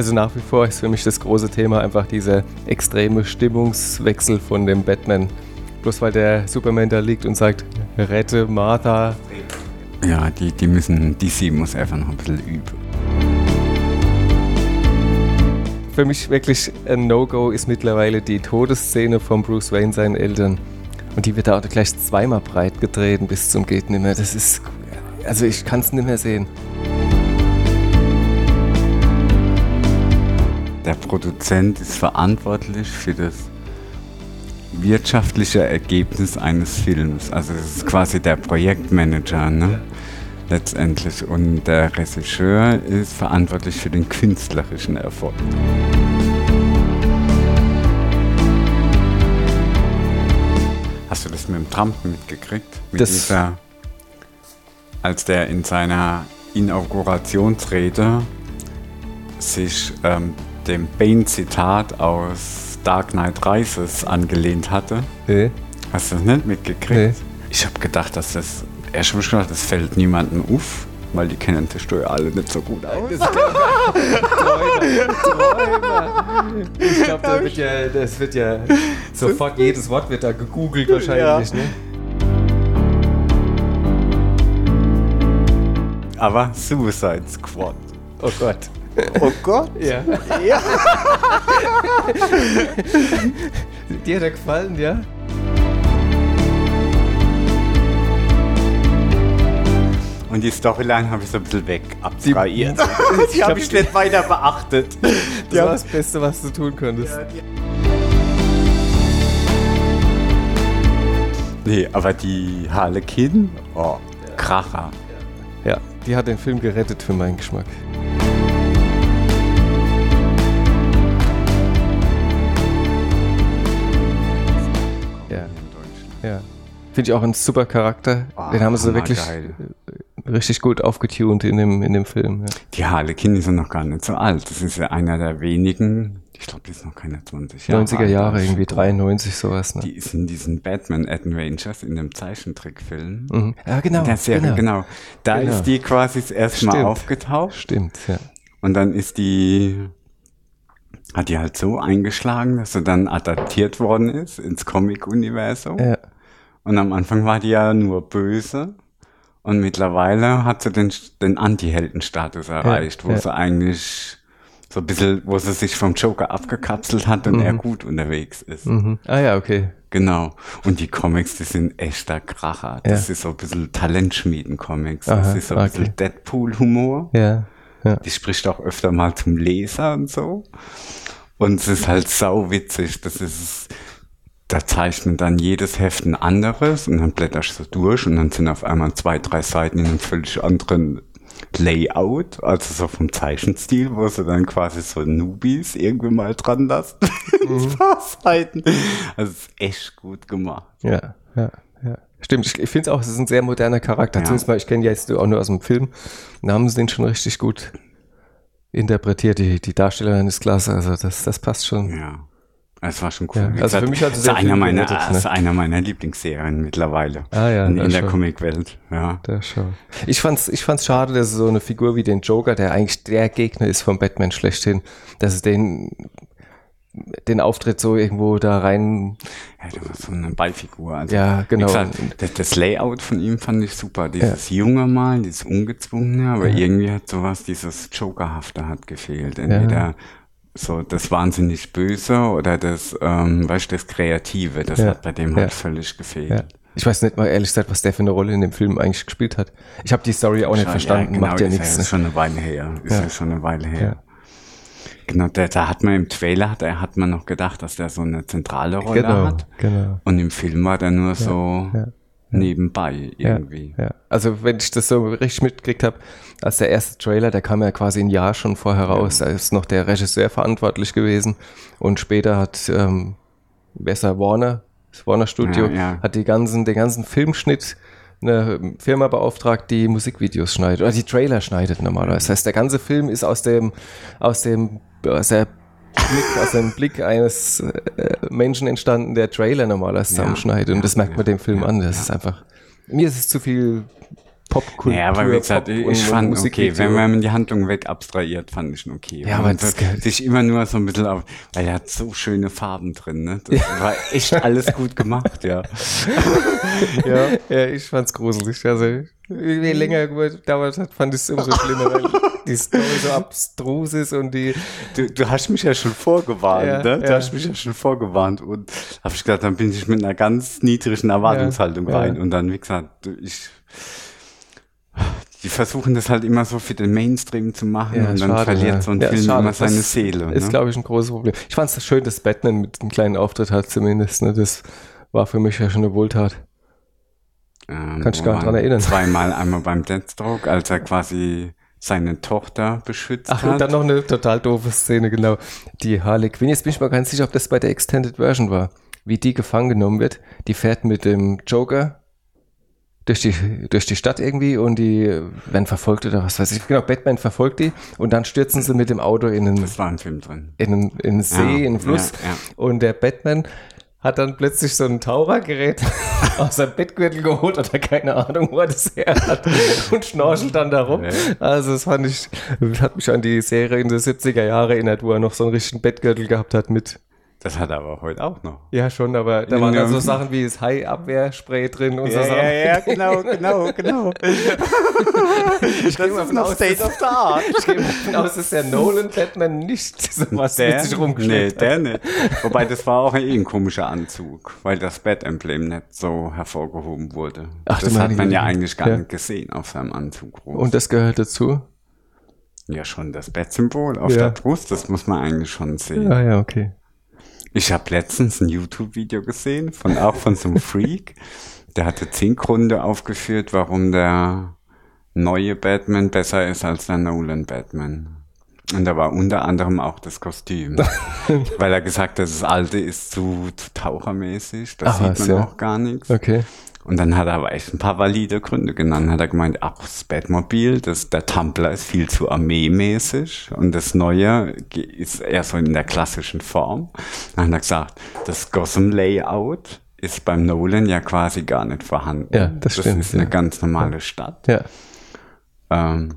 Also nach wie vor ist für mich das große Thema einfach dieser extreme Stimmungswechsel von dem Batman. Bloß weil der Superman da liegt und sagt, rette Martha. Ja, die, die müssen, DC muss einfach noch ein bisschen üben. Für mich wirklich ein No-Go ist mittlerweile die Todesszene von Bruce Wayne seinen Eltern. Und die wird da auch gleich zweimal breit getreten bis zum geht nicht mehr. Das ist, also ich kann es nicht mehr sehen. Der Produzent ist verantwortlich für das wirtschaftliche Ergebnis eines Films. Also das ist quasi der Projektmanager, ne? letztendlich. Und der Regisseur ist verantwortlich für den künstlerischen Erfolg. Hast du das mit dem Trump mitgekriegt? Mit Das- dieser, als der in seiner Inaugurationsrede sich ähm, dem Bane-Zitat aus Dark Knight Rises angelehnt hatte. Nee. Hast du das nicht mitgekriegt? Nee. Ich habe gedacht, dass das. Erst hab ich gedacht, das fällt niemandem auf, weil die kennen die Steuer alle nicht so gut aus. Träumer, Träumer. Ich glaube, das wird ja, das wird ja sofort jedes Wort wird da gegoogelt wahrscheinlich. Ne? Aber Suicide Squad. Oh Gott. Oh Gott. Ja. Ja. Dir hat er gefallen, ja? Und die Storyline habe ich so ein bisschen weg abstrahiert. Die Die habe ich nicht weiter beachtet. Das war das Beste, was du tun konntest. Nee, aber die Harlequin, oh, Kracher. Ja, die hat den Film gerettet für meinen Geschmack. Ja. Finde ich auch ein super Charakter. Oh, den haben sie wirklich hammergeil. äh, richtig gut aufgetunt in dem, in dem Film. Ja. Die Harlequin ist ja noch gar nicht so alt. Das ist ja einer der wenigen, ich glaube, die ist noch keine 20 Jahre 90er alt. Jahre, irgendwie 93, sowas. Ne? Die ist in diesen Batman Adventures, in dem Zeichentrickfilm. Mhm. Ja, genau. In der Serie, genau. Da Genau. ist die quasi das erste Mal Stimmt. aufgetaucht. Stimmt, ja. Und dann ist die, hat die halt so eingeschlagen, dass sie dann adaptiert worden ist ins Comic-Universum. ja. Und am Anfang war die ja nur böse. Und mittlerweile hat sie den, den Anti-Helden-Status erreicht, wo ja. sie eigentlich so ein bisschen, wo sie sich vom Joker abgekapselt hat und er gut unterwegs ist. Mhm. Ah ja, okay. Genau. Und die Comics, die sind echter Kracher. Das ist so ein bisschen Talentschmieden-Comics. Das ist so ein okay. bisschen Deadpool-Humor. Ja. ja. Die spricht auch öfter mal zum Leser und so. Und es ist halt sau witzig. Das ist, da zeichnet dann jedes Heft ein anderes und dann blätterst du durch und dann sind auf einmal zwei, drei Seiten in einem völlig anderen Layout, also so vom Zeichenstil, wo sie dann quasi so Newbies irgendwie mal dran lassen. Ein paar Seiten. Also es ist echt gut gemacht. Ja, ja, ja. Stimmt, ich, ich finde es auch, es ist ein sehr moderner Charakter. Ja. Zumindest mal, ich kenne ja jetzt auch nur aus dem Film. Da haben sie den schon richtig gut interpretiert. Die, die Darstellerin ist klasse, also das, das passt schon. Ja. Es war schon cool. Ja, also für mich hat es sehr einer meiner, gerettet, ne? ist einer meiner Lieblingsserien mittlerweile. Ah ja, in, das in der. Comicwelt. Ja. Da schon. Ich fand's, ich fand's schade, dass so eine Figur wie den Joker, der eigentlich der Gegner ist vom Batman schlechthin, dass es den, den Auftritt so irgendwo da rein, Ja, der war so eine Beifigur. Also, Ja, genau. Gesagt, das, das Layout von ihm fand ich super. Dieses junge Mal, dieses ungezwungene, aber irgendwie hat sowas, dieses Jokerhafte hat gefehlt. Entweder so das wahnsinnig Böse oder das, ähm, weißt du, das Kreative. Das Ja, hat bei dem ja. halt völlig gefehlt. ja. Ich weiß nicht mal ehrlich gesagt, was der für eine Rolle in dem Film eigentlich gespielt hat. Ich habe die Story auch nicht Schon- verstanden, genau, macht ja ist nichts. Ja, ne? ist schon eine Weile her. Ist ja, schon eine Weile her. Genau, da, da hat man im Trailer, da hat man noch gedacht, dass der so eine zentrale Rolle Genau, hat. genau. Und im Film war der nur so nebenbei irgendwie. Ja, ja. Also wenn ich das so richtig mitgekriegt habe, als der erste Trailer, der kam ja quasi ein Jahr schon vorher raus, da ist noch der Regisseur verantwortlich gewesen. Und später hat ähm, besser Warner, das Warner Studio, Ja, ja. hat die ganzen, den ganzen Filmschnitt eine Firma beauftragt, die Musikvideos schneidet oder die Trailer schneidet normalerweise. Das heißt, der ganze Film ist aus dem, aus dem, aus der Blick, aus dem Blick eines äh, Menschen entstanden, der Trailer normalerweise Ja, zusammenschneidet. Und ja, das merkt man dem Film an. Das ist einfach, mir ist es zu viel Popkultur. Ja, aber wie gesagt, Pop ich, fand okay, Musikvideo. wenn man die Handlung weg abstrahiert, fand ich ihn okay. Ja, aber das- sich immer nur so ein bisschen auf, weil er hat so schöne Farben drin, ne? Das war echt alles gut gemacht, ja. ja, ja, ich fand's gruselig. Also, je länger gedauert hat, fand ich es umso schlimmer, weil die Story so abstrus ist und die. Du, du hast mich ja schon vorgewarnt, Ja, ne? Du ja. hast mich ja schon vorgewarnt und habe ich gedacht, dann bin ich mit einer ganz niedrigen Erwartungshaltung Ja, ja. rein und dann, wie gesagt, ich, die versuchen das halt immer so für den Mainstream zu machen und dann verliert ja. so ein Ja, Film schade. immer seine Das Seele. Ist, ne? glaube ich, ein großes Problem. Ich fand es schön, dass Batman mit einem kleinen Auftritt hat, zumindest. Ne? Das war für mich ja schon eine Wohltat. Ähm, Kannst wo gar nicht dran erinnern. Zweimal, einmal beim Deathstroke, als er quasi seine Tochter beschützt Ach, und hat. dann noch eine total doofe Szene, genau. Die Harley Quinn. Jetzt bin ich mal ganz sicher, ob das bei der Extended Version war. Wie die gefangen genommen wird. Die fährt mit dem Joker durch die, durch die Stadt irgendwie und die werden verfolgt oder was weiß ich. Genau, Batman verfolgt die und dann stürzen sie mit dem Auto in einen, das war im Film drin. in einen, in einen See, Ja, in einen Fluss. ja, ja. Und der Batman hat dann plötzlich so ein Tauchergerät aus seinem Bettgürtel geholt oder keine Ahnung, wo er das her hat und schnorchelt dann da rum. Ja. Also das fand ich, hat mich an die Serie in den 70er Jahre erinnert, wo er noch so einen richtigen Bettgürtel gehabt hat mit. Das hat er aber heute auch noch. Ja, schon, aber da waren Ja. dann so Sachen wie das Hai-Abwehrspray drin und so Ja, Sachen. ja, ja, genau, genau, genau. das gehe mal ist noch State of the Art. Ich gehe davon aus, dass der Nolan Batman nicht so was mit sich nee, rumgeschleppt hat. der nicht. Wobei das war auch eh ein komischer Anzug, weil das Bat-Emblem nicht so hervorgehoben wurde. Ach, das hat man ja eigentlich gar Ja. nicht gesehen auf seinem Anzug. groß. Und das gehört dazu? ja, schon das Bat-Symbol auf Ja. der Brust, das muss man eigentlich schon sehen. Ah ja, okay. Ich habe letztens ein YouTube-Video gesehen, von auch von so einem Freak. Der hatte zehn Gründe aufgeführt, warum der neue Batman besser ist als der Nolan Batman. Und da war unter anderem auch das Kostüm. Weil er gesagt hat, das alte ist zu, zu tauchermäßig, das Ach sieht man ja. auch gar nichts. Okay. Und dann hat er aber echt ein paar valide Gründe genannt. Hat er gemeint, ach, das Batmobil, das, der Tumblr ist viel zu armeemäßig und das Neue ist eher so in der klassischen Form. Dann hat er gesagt, das Gotham Layout ist beim Nolan ja quasi gar nicht vorhanden. Ja, das stimmt, ist eine ja. ganz normale Stadt. Ja. Ähm,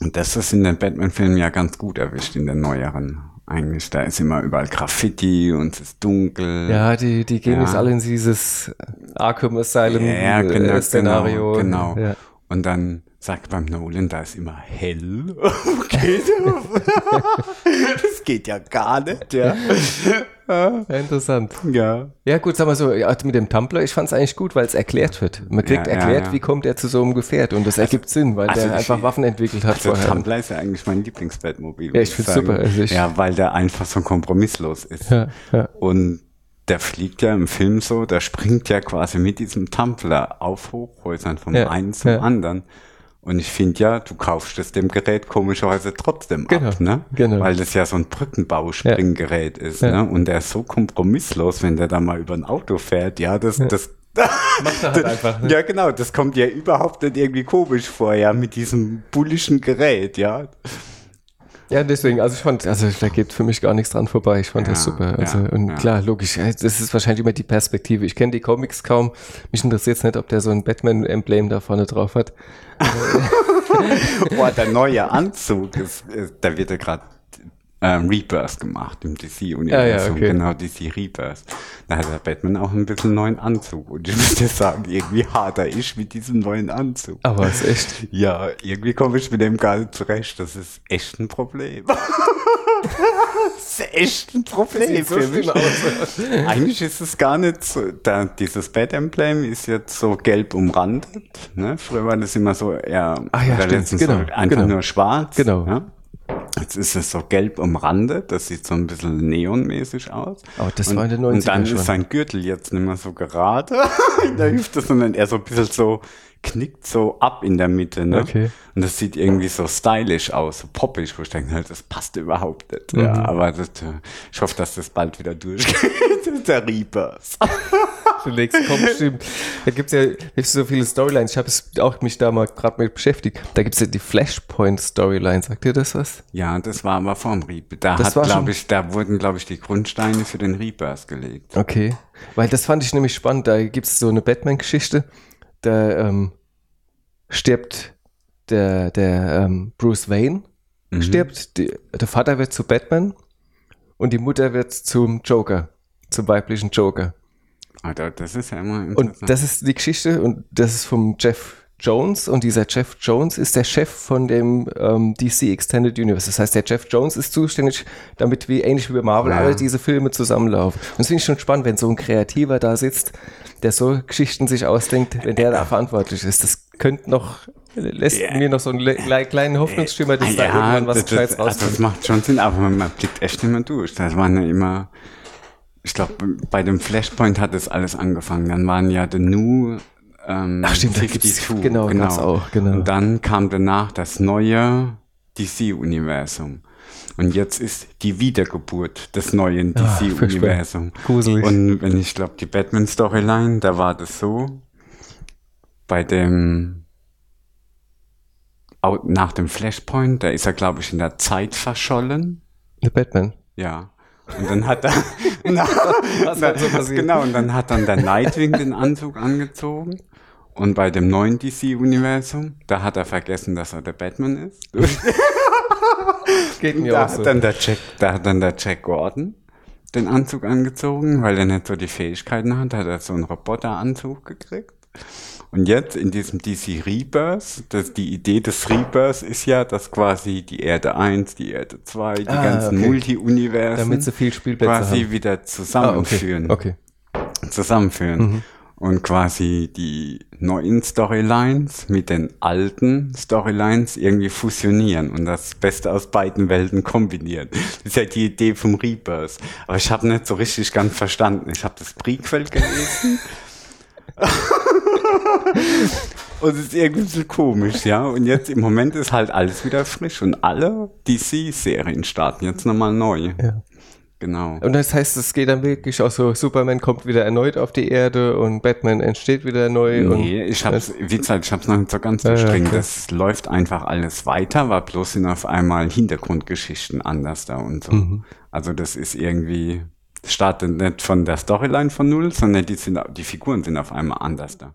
und das ist in den Batman-Filmen ja ganz gut erwischt, in den neueren. Eigentlich, da ist immer überall Graffiti und es ist dunkel. Ja, die, die gehen Ja. jetzt alle in dieses Arkham Asylum Ja, genau, Szenario. Genau. genau. Ja. Und dann sagt beim Nolan, da ist immer hell. Okay. das geht ja gar nicht, ja. Ja, interessant. Ja. Ja, gut, sag mal so, mit dem Tumblr, ich fand es eigentlich gut, weil es erklärt wird. Man kriegt Ja, ja, erklärt, ja. wie kommt er zu so einem Gefährt und das ergibt Sinn, weil also der ich- einfach Waffen entwickelt hat Also vorher. Tumblr ist ja eigentlich mein Lieblingsbatmobil. Ja, ich find's sagen. super, also ich- ja, weil der einfach so kompromisslos ist. Ja, ja. Und der fliegt ja im Film so, der springt ja quasi mit diesem Tumblr auf Hochhäusern vom Ja, einen zum ja. anderen. Und ich finde ja, du kaufst es dem Gerät komischerweise trotzdem Genau, ab, ne? genau. Weil das ja so ein Brückenbauspringgerät ist, Ja. ne? Und der ist so kompromisslos, wenn der da mal über ein Auto fährt, ja, das, das, Macht er halt einfach. Ne? ja genau, das kommt ja überhaupt nicht irgendwie komisch vor, ja, mit diesem bullischen Gerät, ja. Ja, deswegen, also ich fand, also da geht für mich gar nichts dran vorbei. Ich fand das Ja, super. Also, ja, und ja. klar, logisch, das ist wahrscheinlich immer die Perspektive. Ich kenne die Comics kaum. Mich interessiert es nicht, ob der so ein Batman-Emblem da vorne drauf hat. Boah, der neue Anzug ist, ist da wird ja gerade ähm, Rebirth gemacht im DC-Universum. Ja, ja, okay. Genau, DC Rebirth. Da hat der Batman auch ein bisschen neuen Anzug. Und ich muss dir sagen, irgendwie hader ich mit diesem neuen Anzug. Aber ist echt. Ja, irgendwie komme ich mit dem gar nicht zurecht. Das ist echt ein Problem. das ist echt ein Problem für mich. Eigentlich ist es gar nicht so, da, dieses Bat-Emblem ist jetzt so gelb umrandet. Ne? Früher war das immer so eher Ah ja, oder stimmt, genau, so einfach genau. nur schwarz. Genau. Ja? Jetzt ist es so gelb umrandet, das sieht so ein bisschen neonmäßig aus. Aber das und, war in den 90ern Und dann schon. ist sein Gürtel jetzt nicht mehr so gerade in der Hüfte, sondern eher so ein bisschen so knickt so ab in der Mitte. Ne? Okay. Und das sieht irgendwie so stylisch aus, so poppig, wo ich denke, halt, das passt überhaupt nicht. Ja, Mhm. aber das, äh, ich hoffe, dass das bald wieder durchgeht. der Reapers. Zunächst kommt, stimmt. Da gibt's ja gibt's so viele Storylines. Ich habe auch mich da mal gerade mit beschäftigt. Da gibt's ja die Flashpoint-Storyline. Sagt ihr das was? Ja, das war aber vorm Reaper. Da Das hat, ich, da wurden, glaube ich, die Grundsteine für den Reapers gelegt. Okay. Weil das fand ich nämlich spannend. Da gibt's so eine Batman-Geschichte. Da, ähm, stirbt der, der ähm, Bruce Wayne, Mhm. stirbt, die, der Vater wird zu Batman und die Mutter wird zum Joker, zum weiblichen Joker. Alter, das ist ja immer Und das ist die Geschichte und das ist vom Jeff Jones und dieser Jeff Jones ist der Chef von dem ähm, DC Extended Universe. Das heißt, der Jeff Jones ist zuständig, damit wie ähnlich wie bei Marvel Ja. alle diese Filme zusammenlaufen. Und das finde ich schon spannend, wenn so ein Kreativer da sitzt, der so Geschichten sich ausdenkt, wenn der da verantwortlich ist. Das könnte noch, lässt Ja. mir noch so einen le- le- kleinen Hoffnungsschimmer, dass da irgendwann was das, Gescheites das, also das rauskommt. macht schon Sinn, aber man, man blickt echt nicht mehr durch. Das waren ja immer, ich glaube, bei dem Flashpoint hat das alles angefangen. Dann waren ja The New ähm, Ach, stimmt, da gibt's- genau, gab's auch, genau. Und dann kam danach das neue DC-Universum. Und jetzt ist die Wiedergeburt des neuen Ah, DC-Universum. furchtbar. Gruselig. Und wenn ich glaube, die Batman-Storyline, da war das so, bei dem nach dem Flashpoint, da ist er, glaube ich, in der Zeit verschollen. Der Batman. Ja. Und dann hat er, na, Was halt so passiert. genau, und dann hat dann der Nightwing den Anzug angezogen. Und bei dem neuen DC-Universum, da hat er vergessen, dass er der Batman ist. Geht mir da auch so. hat dann der Jack, da hat dann der Jack Gordon den Anzug angezogen, weil er nicht so die Fähigkeiten hat, hat er so einen Roboteranzug gekriegt. Und jetzt in diesem DC Rebirth, das, die Idee des Rebirths ist ja, dass quasi die Erde 1, die Erde 2, die Ah, ganzen okay. Multi-Universen Damit sie viel Spielplätze quasi haben. wieder Ah, okay. zusammenführen okay. zusammenführen. Und quasi die neuen Storylines mit den alten Storylines irgendwie fusionieren und das Beste aus beiden Welten kombinieren. Das ist ja die Idee vom Rebirth. Aber ich habe nicht so richtig ganz verstanden. Ich habe das Prequel gelesen. Und es ist irgendwie ein bisschen komisch, ja. Und jetzt im Moment ist halt alles wieder frisch und alle DC-Serien starten jetzt nochmal neu. Ja. Genau. Und das heißt, es geht dann wirklich auch so, Superman kommt wieder erneut auf die Erde und Batman entsteht wieder neu. Nee, ich hab's, wie gesagt, ich hab's noch nicht so ganz durchdringen. okay. Das läuft einfach alles weiter, war bloß sind auf einmal Hintergrundgeschichten anders da und so. Mhm. Also das ist irgendwie, startet nicht von der Storyline von Null, sondern die sind, die Figuren sind auf einmal anders da.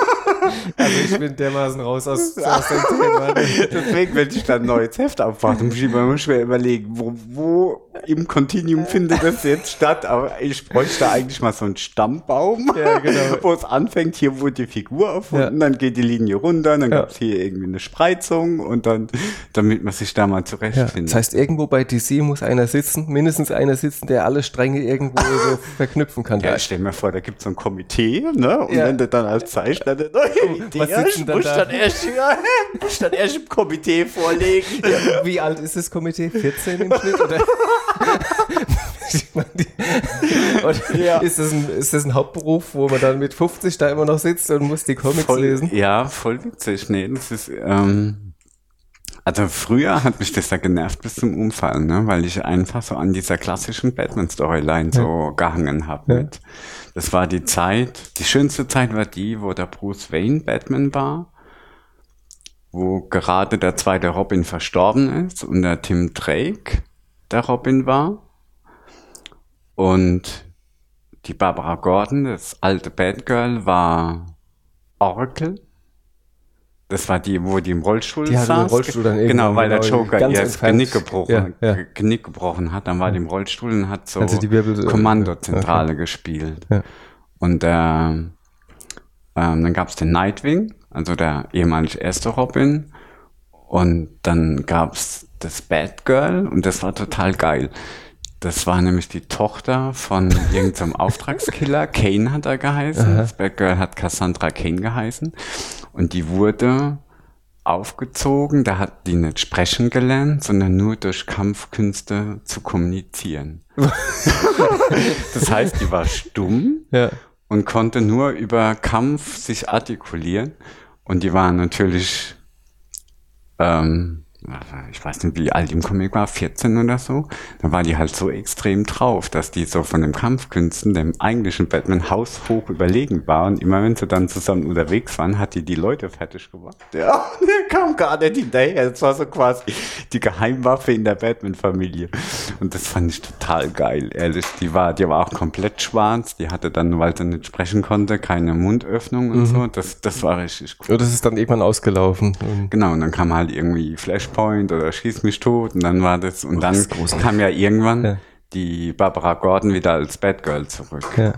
Also ich bin dermaßen raus aus, aus dem Thema. Deswegen, wenn ich dann ein neues Heft aufmache, muss ich mir immer schwer überlegen, wo, wo im Continuum findet das jetzt statt. Aber ich bräuchte eigentlich mal so einen Stammbaum, Ja, genau. wo es anfängt, hier wurde die Figur erfunden, dann geht die Linie runter, dann Ja. gab's hier irgendwie eine Spreizung und dann, damit man sich da mal Ja, zurechtfindet. das heißt, irgendwo bei DC muss einer sitzen, mindestens einer sitzen, der alle Stränge irgendwo so verknüpfen kann. ja, stell mir vor, da gibt's so ein Komitee, ne? Und Ja. wenn du dann als Zeichner eine neue Idee was hast, sitzen dann du da? dann erst, ja, dann erst im Komitee vorlegen. Ja, Wie alt ist das Komitee? 14 im Schnitt? Oder Ja. ist, das ein, ist das ein Hauptberuf, wo man dann mit 50 da immer noch sitzt und muss die Comics voll, lesen? Ja, voll witzig. Nee, das ist, ähm, also früher hat mich das ja genervt bis zum Umfallen, ne? weil ich einfach so an dieser klassischen Batman-Storyline so gehangen habe. mit. Das war die Zeit, die schönste Zeit war die, wo der Bruce Wayne Batman war, wo gerade der zweite Robin verstorben ist und der Tim Drake der Robin war. Und die Barbara Gordon, das alte Batgirl, war Oracle. Das war die, wo die im Rollstuhl Die hatte saß. den Rollstuhl dann Genau, weil der genau Joker ihr das. Genick gebrochen, Ja, ja. Genick gebrochen hat. Dann war die im Rollstuhl und hat so Also die Wirbel- Kommandozentrale gespielt. Ja. Und äh, ähm, dann gab's den Nightwing, also der ehemalige erste Robin. Und dann gab's das Batgirl und das war total geil. Das war nämlich die Tochter von irgendeinem Auftragskiller. Kane hat er geheißen. Das Batgirl hat Cassandra Kane geheißen. Und die wurde aufgezogen. Da hat die nicht sprechen gelernt, sondern nur durch Kampfkünste zu kommunizieren. das heißt, die war stumm Ja. und konnte nur über Kampf sich artikulieren. Und die war natürlich ähm, ich weiß nicht, wie alt die im Comic war, 14 oder so, da war die halt so extrem drauf, dass die so von dem Kampfkünsten dem eigentlichen Batman haushoch überlegen war und immer wenn sie dann zusammen unterwegs waren, hat die die Leute fertig gemacht. Ja, der kam gar nicht hinterher. Das war so quasi die Geheimwaffe in der Batman-Familie. Und das fand ich total geil, ehrlich. Die war, die war auch komplett schwarz. Die hatte dann, weil sie nicht sprechen konnte, keine Mundöffnung und mhm. so. Das, das war richtig cool. Ja, das ist dann irgendwann ausgelaufen. Genau, und dann kam halt irgendwie Flashpoint oder Schieß mich tot und dann war das, und oh, dann das kam ja irgendwann ja. die Barbara Gordon wieder als Batgirl zurück. Ja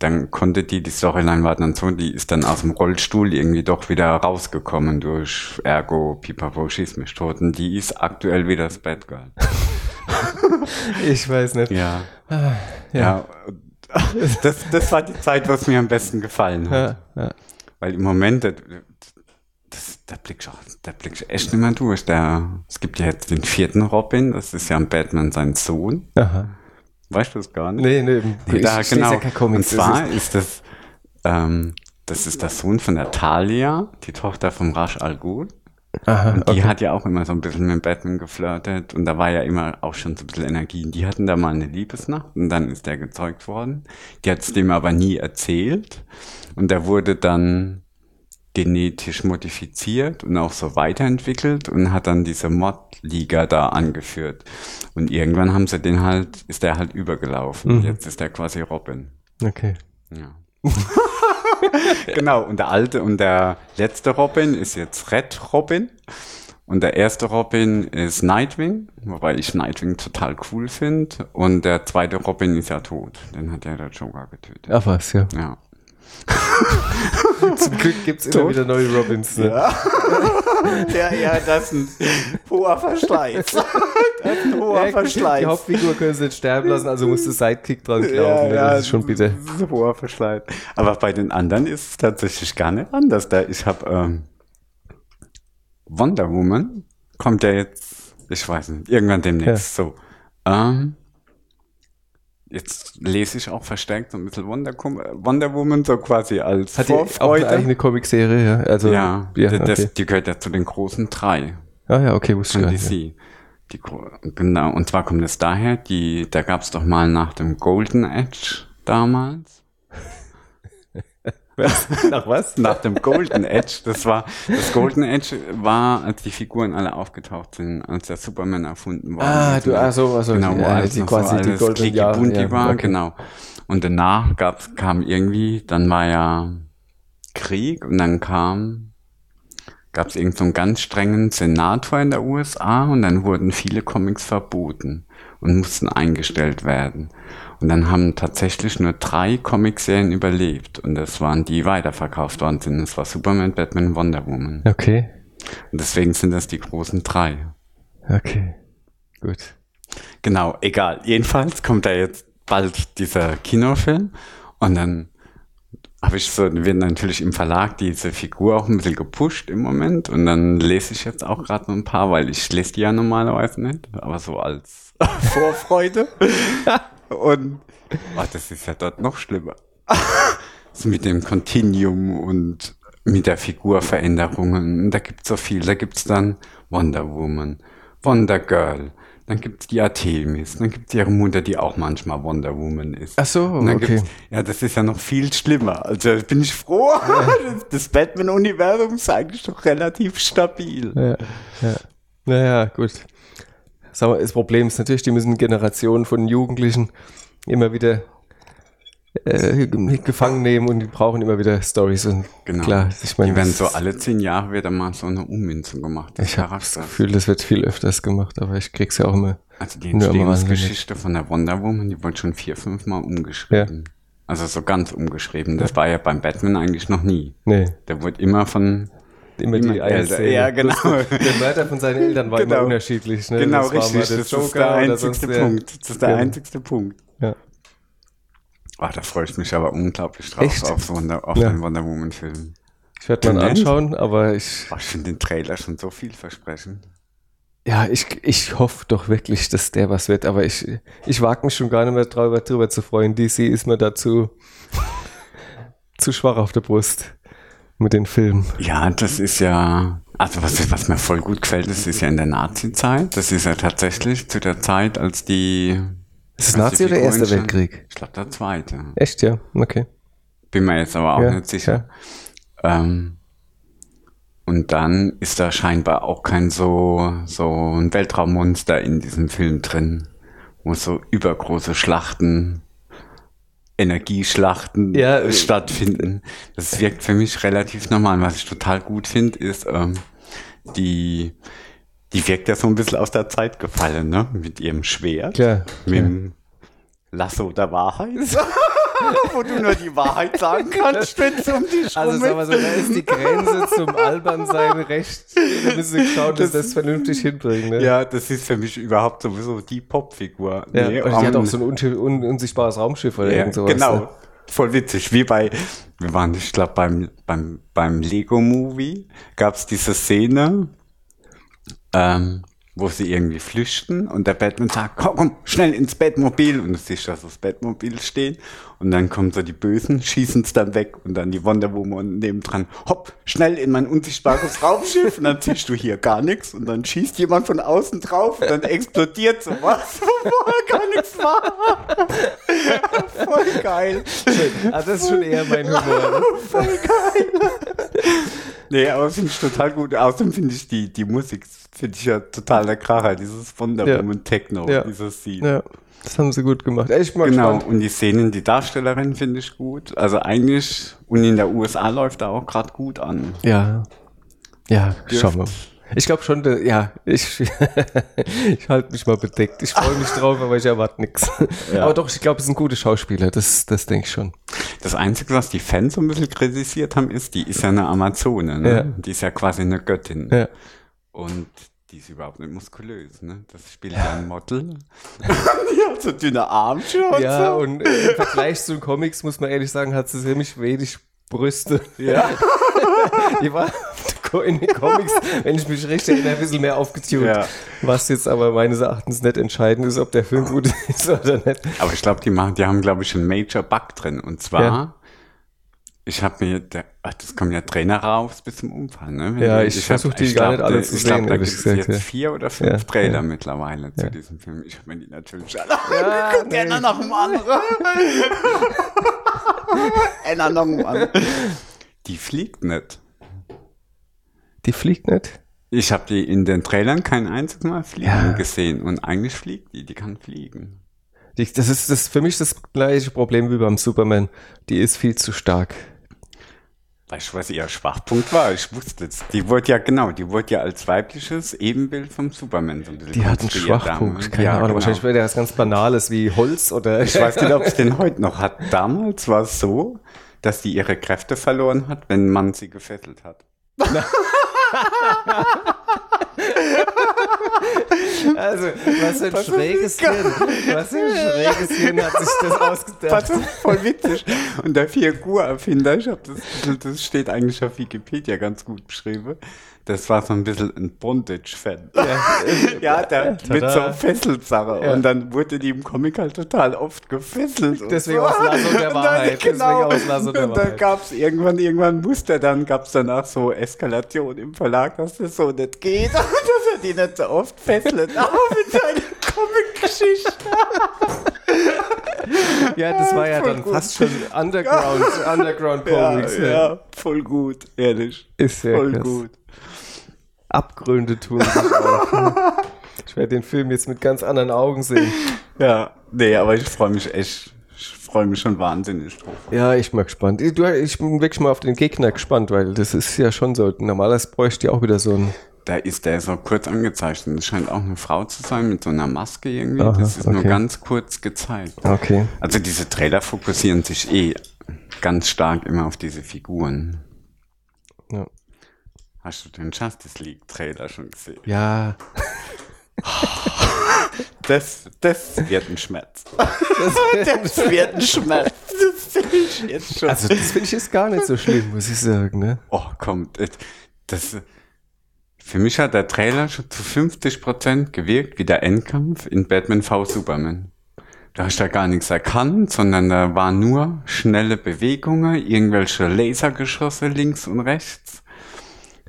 dann konnte die, die Storyline war dann so, die ist dann aus dem Rollstuhl irgendwie doch wieder rausgekommen durch Ergo, Pipapo, Schieß mich tot. Und die ist aktuell wieder das Bad Girl. ich weiß nicht. Ja. Ah, ja. ja. Das, das war die Zeit, was mir am besten gefallen hat. Ja, ja. Weil im Moment, da blickst du, da blickst du echt nicht mehr durch. Der, es gibt ja jetzt den vierten Robin, das ist ja Batman sein Sohn. Aha. Weißt du das gar nicht? Nee, nee. nee da, genau. Ja Und zwar ist das, ähm, das ist der Sohn von der Talia, die Tochter von Rash Al Ghul. Aha, und die okay. hat ja auch immer so ein bisschen mit Batman geflirtet und da war ja immer auch schon so ein bisschen Energie. Die hatten da mal eine Liebesnacht und dann ist der gezeugt worden. Die hat es dem aber nie erzählt und der wurde dann genetisch modifiziert und auch so weiterentwickelt und hat dann diese Mod-Liga da angeführt. Und irgendwann haben sie den halt, ist der halt übergelaufen. Mhm. Jetzt ist der quasi Robin. Okay. Ja. genau, und der alte und der letzte Robin ist jetzt Red Robin. Und der erste Robin ist Nightwing, wobei ich Nightwing total cool finde. Und der zweite Robin ist ja tot. Den hat ja der Joker getötet. Ach was, ja. Ja. Zum Glück gibt es immer wieder neue Robins. Ne? Ja. ja, ja, das ist ein hoher Verschleiß. Das ist ein hoher ja, Verschleiß. Die Hauptfigur können sie nicht sterben lassen, also muss der Sidekick dran glauben. Ja, ne? das ist schon bitte. Das ist ein hoher Verschleiß. Aber bei den anderen ist es tatsächlich gar nicht anders. Da ich habe ähm, Wonder Woman, kommt ja jetzt, ich weiß nicht, irgendwann demnächst so. Ähm, jetzt lese ich auch verstärkt so ein bisschen Wonder, Wonder Woman, so quasi als Hat Vorfreude. Auch eine eigene Comicserie, ja? Also, ja, ja das, okay. die gehört ja zu den großen drei. Ah ja, okay, wusste ich DC. Ja. Die, genau, und zwar kommt es daher, die, da gab es doch mal nach dem Golden Edge damals, Nach was? Nach dem Golden Edge. Das war, das Golden Edge war, als die Figuren alle aufgetaucht sind, als der Superman erfunden war. Ah, du, also, also, genau, wo ja, alles die quasi so die Golden Jahre, ja, war, okay. genau. Und danach gab's, kam irgendwie, dann war ja Krieg und dann kam, gab's irgend so einen ganz strengen Senator in der USA und dann wurden viele Comics verboten und mussten eingestellt werden. Und dann haben tatsächlich nur drei Comicserien überlebt. Und das waren die, die weiterverkauft worden sind. Das war Superman, Batman und Wonder Woman. Okay. Und deswegen sind das die großen drei. Okay. Gut. Genau, egal. Jedenfalls kommt da jetzt bald dieser Kinofilm. Und dann habe ich so, wird natürlich im Verlag diese Figur auch ein bisschen gepusht im Moment. Und dann lese ich jetzt auch gerade noch ein paar, weil ich lese die ja normalerweise nicht. Aber so als Vorfreude. Und oh, das ist ja dort noch schlimmer. mit dem Continuum und mit der Figurveränderungen. Da gibt's so viel. Da gibt's dann Wonder Woman, Wonder Girl. Dann gibt's die Artemis. Dann gibt's ihre Mutter, die auch manchmal Wonder Woman ist. Ach so, okay. Ja, das ist ja noch viel schlimmer. Also bin ich froh. Ja. Das Batman-Universum ist eigentlich doch relativ stabil. Ja, ja. Naja, gut sagen wir, das Problem ist natürlich, die müssen Generationen von Jugendlichen immer wieder äh, gefangen nehmen und die brauchen immer wieder Stories und genau. klar, ich meine, die werden so alle zehn Jahre wieder mal so eine Ummünzung gemacht. Ich habe das Gefühl, das wird viel öfters gemacht, aber ich krieg's ja auch immer. Also die Entstehungsgeschichte von der Wonder Woman, die wurde schon vier, fünf Mal umgeschrieben. Ja. Also so ganz umgeschrieben. Das war ja beim Batman eigentlich noch nie. Nee. Der wurde immer von immer die Eltern. Ja, genau. Der Mörder von seinen Eltern war genau. immer unterschiedlich. Ne? Genau, das richtig. das ist der einzigste Punkt. Das ist der einzigste Punkt. Ja. Oh, da freue ich mich aber unglaublich drauf, Echt? auf, Wonder, auf ja. den Wonder Woman-Film. Ich werde mal anschauen, aber ich. Oh, ich finde den Trailer schon so vielversprechend. Ja, ich, ich hoffe doch wirklich, dass der was wird, aber ich, ich wage mich schon gar nicht mehr drüber, drüber zu freuen. DC ist mir dazu zu schwach auf der Brust mit den Filmen. Ja, das ist ja, Also was, was mir voll gut gefällt, das ist ja in der Nazi-Zeit. Das ist ja tatsächlich zu der Zeit, als die... Ist es Nazi oder Erster Weltkrieg? Ich glaube der Zweite. Echt, ja? Okay. Bin mir jetzt aber auch Ja, nicht sicher. Ähm, und dann ist da scheinbar auch kein so, so ein Weltraummonster in diesem Film drin, wo so übergroße Schlachten, Energieschlachten Ja, äh, stattfinden. Das wirkt für mich relativ normal. Was ich total gut finde, ist, ähm, die, die wirkt ja so ein bisschen aus der Zeit gefallen, ne? Mit ihrem Schwert. Klar. Mit dem Lasso der Wahrheit. Wo du nur die Wahrheit sagen kannst, wenn es um dich Also sagen wir so, da ist die Grenze zum Albernsein recht. Da müssen wir schauen, dass wir das vernünftig hinkriegen. Ne? Ja, das ist für mich überhaupt sowieso die Popfigur. Ja, Nee, und die hat auch so ein un un unsichtbares Raumschiff oder ja, irgend sowas. Genau. Ne? Voll witzig. Wie bei, wir waren, ich glaube, beim, beim, beim Lego-Movie gab es diese Szene, ähm, wo sie irgendwie flüchten und der Batman sagt, komm, komm, schnell ins Batmobil und du siehst da so das Batmobil stehen und dann kommen so die Bösen, schießen es dann weg und dann die Wonder Woman nebendran, hopp, schnell in mein unsichtbares Raumschiff und dann siehst du hier gar nichts und dann schießt jemand von außen drauf und dann explodiert sowas, wo vorher gar nichts war. Voll geil. Also das ist schon eher mein Humor. Voll geil. Nee, aber finde ich total gut. Außerdem finde ich die, die Musik, finde ich ja total der Kracher, dieses Wonder Ja. Woman Techno, Ja. dieses Lied. Ja, das haben sie gut gemacht. Bin mal Genau, gespannt. und die Szenen, die Darstellerin finde ich gut. Also eigentlich, und in der USA läuft da auch gerade gut an. Ja. Ja, Dürft- schauen wir. Ich glaube schon, ja, ich, ich halte mich mal bedeckt. Ich freue mich drauf, aber ich erwarte nichts. Ja. Aber doch, ich glaube, es sind gute Schauspieler, das, das denke ich schon. Das Einzige, was die Fans so ein bisschen kritisiert haben, ist, die ist ja eine Amazone, ne? Ja. Die ist ja quasi eine Göttin. Ja. Und die ist überhaupt nicht muskulös, ne? Das spielt ja ein Model. die hat so dünne und Ja, so. und äh, im Vergleich zu den Comics, muss man ehrlich sagen, hat sie ziemlich wenig Brüste. Ja. Die war in den Comics, wenn ich mich recht erinnere, ein bisschen mehr aufgetunt. Ja. Was jetzt aber meines Erachtens nicht entscheidend ist, ob der Film gut ist oder nicht. Aber ich glaube, die machen, die haben, glaube ich, einen Major Bug drin. Und zwar, Ja. Ich habe mir, der, ach, das kommen ja Trainer raus bis zum Umfall, ne? Wenn Ja, ich hab- versuch die ich gar glaub, nicht alle da- zu Ich glaube, sehen, da ehrlich gibt es jetzt ja. vier oder fünf Ja, Trailer ja. mittlerweile zu diesem Film. Ich habe mir die natürlich alle Ja, angeguckt, nee. einer nach dem anderen. einer nach dem anderen. Die fliegt nicht. Die fliegt nicht. Ich habe die in den Trailern kein einziges Mal fliegen Ja. gesehen. Und eigentlich fliegt die, die kann fliegen. Die, das ist das für mich das gleiche Problem wie beim Superman. Die ist viel zu stark. Weißt du, was ihr Schwachpunkt war? Ich wusste es. Die wurde ja, genau, die wurde ja als weibliches Ebenbild vom Superman so ein bisschen Die hat einen Schwachpunkt. damals. Keine Ja, Ahnung. genau. Wahrscheinlich wäre der was ganz Banales wie Holz oder. Ich weiß nicht, ob es den heute noch hat. Damals war es so, dass die ihre Kräfte verloren hat, wenn man sie gefesselt hat. Also, was für ein schräges Hirn. Was für ein schräges Hirn hat sich das Das ausgedacht. ist voll witzig. Und der Figurerfinder, ich habe das, das steht eigentlich auf Wikipedia ganz gut beschrieben. Das war so ein bisschen ein Bondage-Fan. Ja, der mit so Tada. Fesselsache. Ja. Und dann wurde die im Comic halt total oft gefesselt. Deswegen so. aus Lasso der dann- Wahrheit. Deswegen Genau. Lasso der und dann Wahrheit. gab's irgendwann, irgendwann musste dann, gab's danach so Eskalation im Verlag, dass das so nicht geht. dass er die nicht so oft fesselt. Aber mit seiner Comic-Geschichte. Ja, das war ja Voll dann gut. fast schon Underground, Underground Comics. Ja, ne? ja, voll gut, ehrlich. Ist sehr voll krass. gut. Abgründe tun sich auf. Ich werde den Film jetzt mit ganz anderen Augen sehen. Ja, nee, aber ich freue mich echt, ich freue mich schon wahnsinnig drauf. Ja, ich bin gespannt. Du, ich bin wirklich mal auf den Gegner gespannt, weil das ist ja schon so. Normalerweise bräuchte ich auch wieder so ein. Da ist der so kurz angezeichnet. Das scheint auch eine Frau zu sein mit so einer Maske irgendwie. Aha, das ist nur okay. ganz kurz gezeigt. Okay. Also diese Trailer fokussieren sich eh ganz stark immer auf diese Figuren. Hast du den Justice League Trailer schon gesehen? Ja. Das, das wird ein Schmerz. Das wird ein Schmerz. Das sehe ich jetzt schon. Also, das finde ich jetzt gar nicht so schlimm, muss ich sagen, ne? Oh, kommt. Das, für mich hat der Trailer schon zu 50% gewirkt wie der Endkampf in Batman v Superman. Da hast du ja gar nichts erkannt, sondern da waren nur schnelle Bewegungen, irgendwelche Lasergeschosse links und rechts.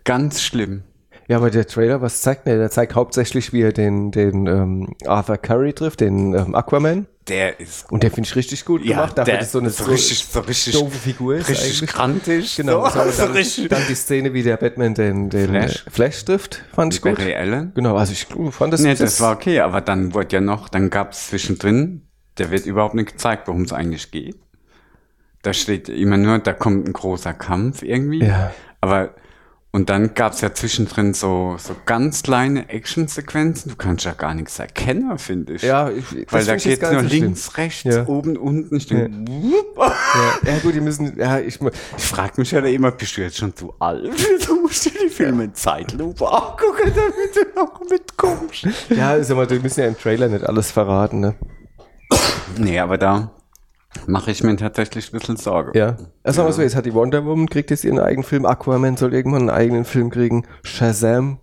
Ganz schlimm. Ja, aber der Trailer, was zeigt der? Der zeigt hauptsächlich, wie er den, den ähm, Arthur Curry trifft, den ähm, Aquaman. Der ist Und den finde ich richtig gut Ja, gemacht, dafür, der dass so eine ist so richtig- so richtig- doofe Figur ist richtig eigentlich. grantig. Genau, so, so, so dann, richtig. dann die Szene, wie der Batman den, den Flash. Flash, trifft, fand ich gut. Barry Allen. Genau, also ich fand das, Nee, das war okay, aber dann wurde ja noch, dann gab es zwischendrin, der wird überhaupt nicht gezeigt, worum es eigentlich geht. Da steht immer nur, da kommt ein großer Kampf irgendwie. Ja. Aber, und dann gab es ja zwischendrin so, so ganz kleine Actionsequenzen. Du kannst ja gar nichts erkennen, finde ich. Ja, ich, Weil da geht nur so schlimm. links, rechts, Ja. oben, unten. Ich, denk, Ja, ja, gut, die müssen, ja, ich, ich frage mich ja immer, bist du jetzt schon zu alt? Du musst dir die Filme in Zeitlupe angucken, damit du noch mitkommst. ja, ist aber, die müssen ja im Trailer nicht alles verraten, ne? Nee, aber da mache ich mir tatsächlich ein bisschen Sorge. Ja. Also mal so, jetzt hat die Wonder Woman, kriegt jetzt ihren eigenen Film, Aquaman soll irgendwann einen eigenen Film kriegen, Shazam,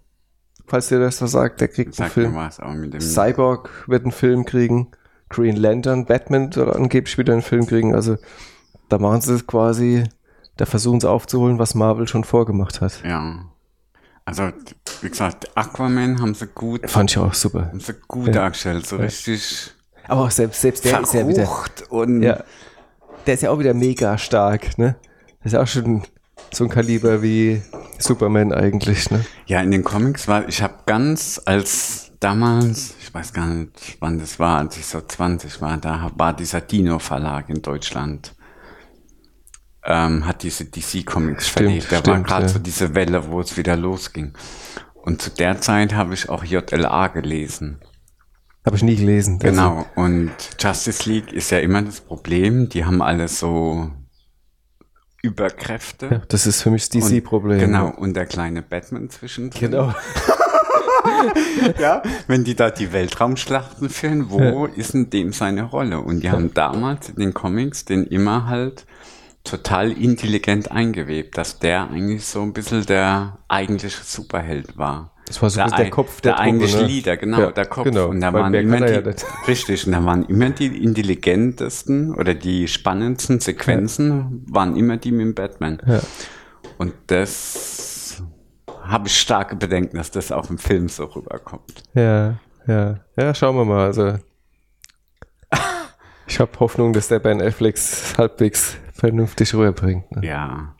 falls dir das was sagt, der kriegt einen Sag mir Film. Cyborg wird einen Film kriegen, Green Lantern, Batman soll angeblich wieder einen Film kriegen, also da machen sie es quasi, da versuchen sie aufzuholen, was Marvel schon vorgemacht hat. ja. Also, wie gesagt, Aquaman haben sie gut, Fand ich auch super. haben sie gut dargestellt, so richtig Aber auch selbst, selbst der ist ja wieder, und ja, der ist ja auch wieder mega stark, ne? Der ist ja auch schon so ein Kaliber wie Superman eigentlich, ne? Ja, in den Comics war, ich habe ganz als damals, ich weiß gar nicht, wann das war, als ich so 20 war, da war dieser Dino Verlag in Deutschland, ähm, hat diese DC Comics verlegt. Da war stimmt, gerade ja. so diese Welle, wo es wieder losging. Und zu der Zeit habe ich auch JLA gelesen. Habe ich nie gelesen. Also, Genau. Und Justice League ist ja immer das Problem. Die haben alle so Überkräfte. ja, das ist für mich das DC-Problem. Genau. Und der kleine Batman zwischendrin. Genau. ja, wenn die da die Weltraumschlachten führen, wo ist in dem seine Rolle? Und die haben damals in den Comics den immer halt total intelligent eingewebt, dass der eigentlich so ein bisschen der eigentliche Superheld war. Das war so der ei- Kopf der der Truppe, eigentlich ne? Leader, genau, Ja, der Kopf. genau, Und da waren immer er die, ja richtig, und da waren immer die intelligentesten oder die spannendsten Sequenzen waren immer die mit dem Batman. Ja. Und das habe ich starke Bedenken, dass das auch im Film so rüberkommt. Ja, ja. Ja, schauen wir mal. Also, ich habe Hoffnung, dass der Ben Affleck halbwegs vernünftig rüberbringt. Ne? Ja.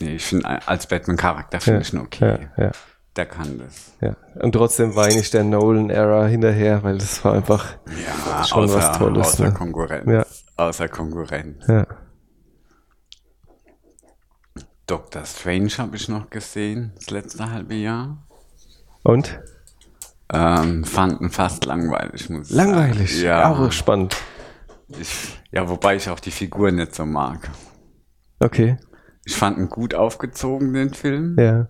Nee, ich finde, als Batman-Charakter finde ich ihn okay. Ja, ja, Der kann das. ja. Und trotzdem weine ich der Nolan-Era hinterher, weil das war einfach. Ja, Schon außer, was Tolles, außer ne? Konkurrenz. Ja. Außer Konkurrenz. Ja. Doctor Strange habe ich noch gesehen, das letzte halbe Jahr. Und? Ähm, fanden fast langweilig, muss ich Langweilig. sagen. Ja, Auch spannend. ich, ja, wobei ich auch die Figur nicht so mag. Okay. Ich fand ihn gut aufgezogen, den Film. Ja.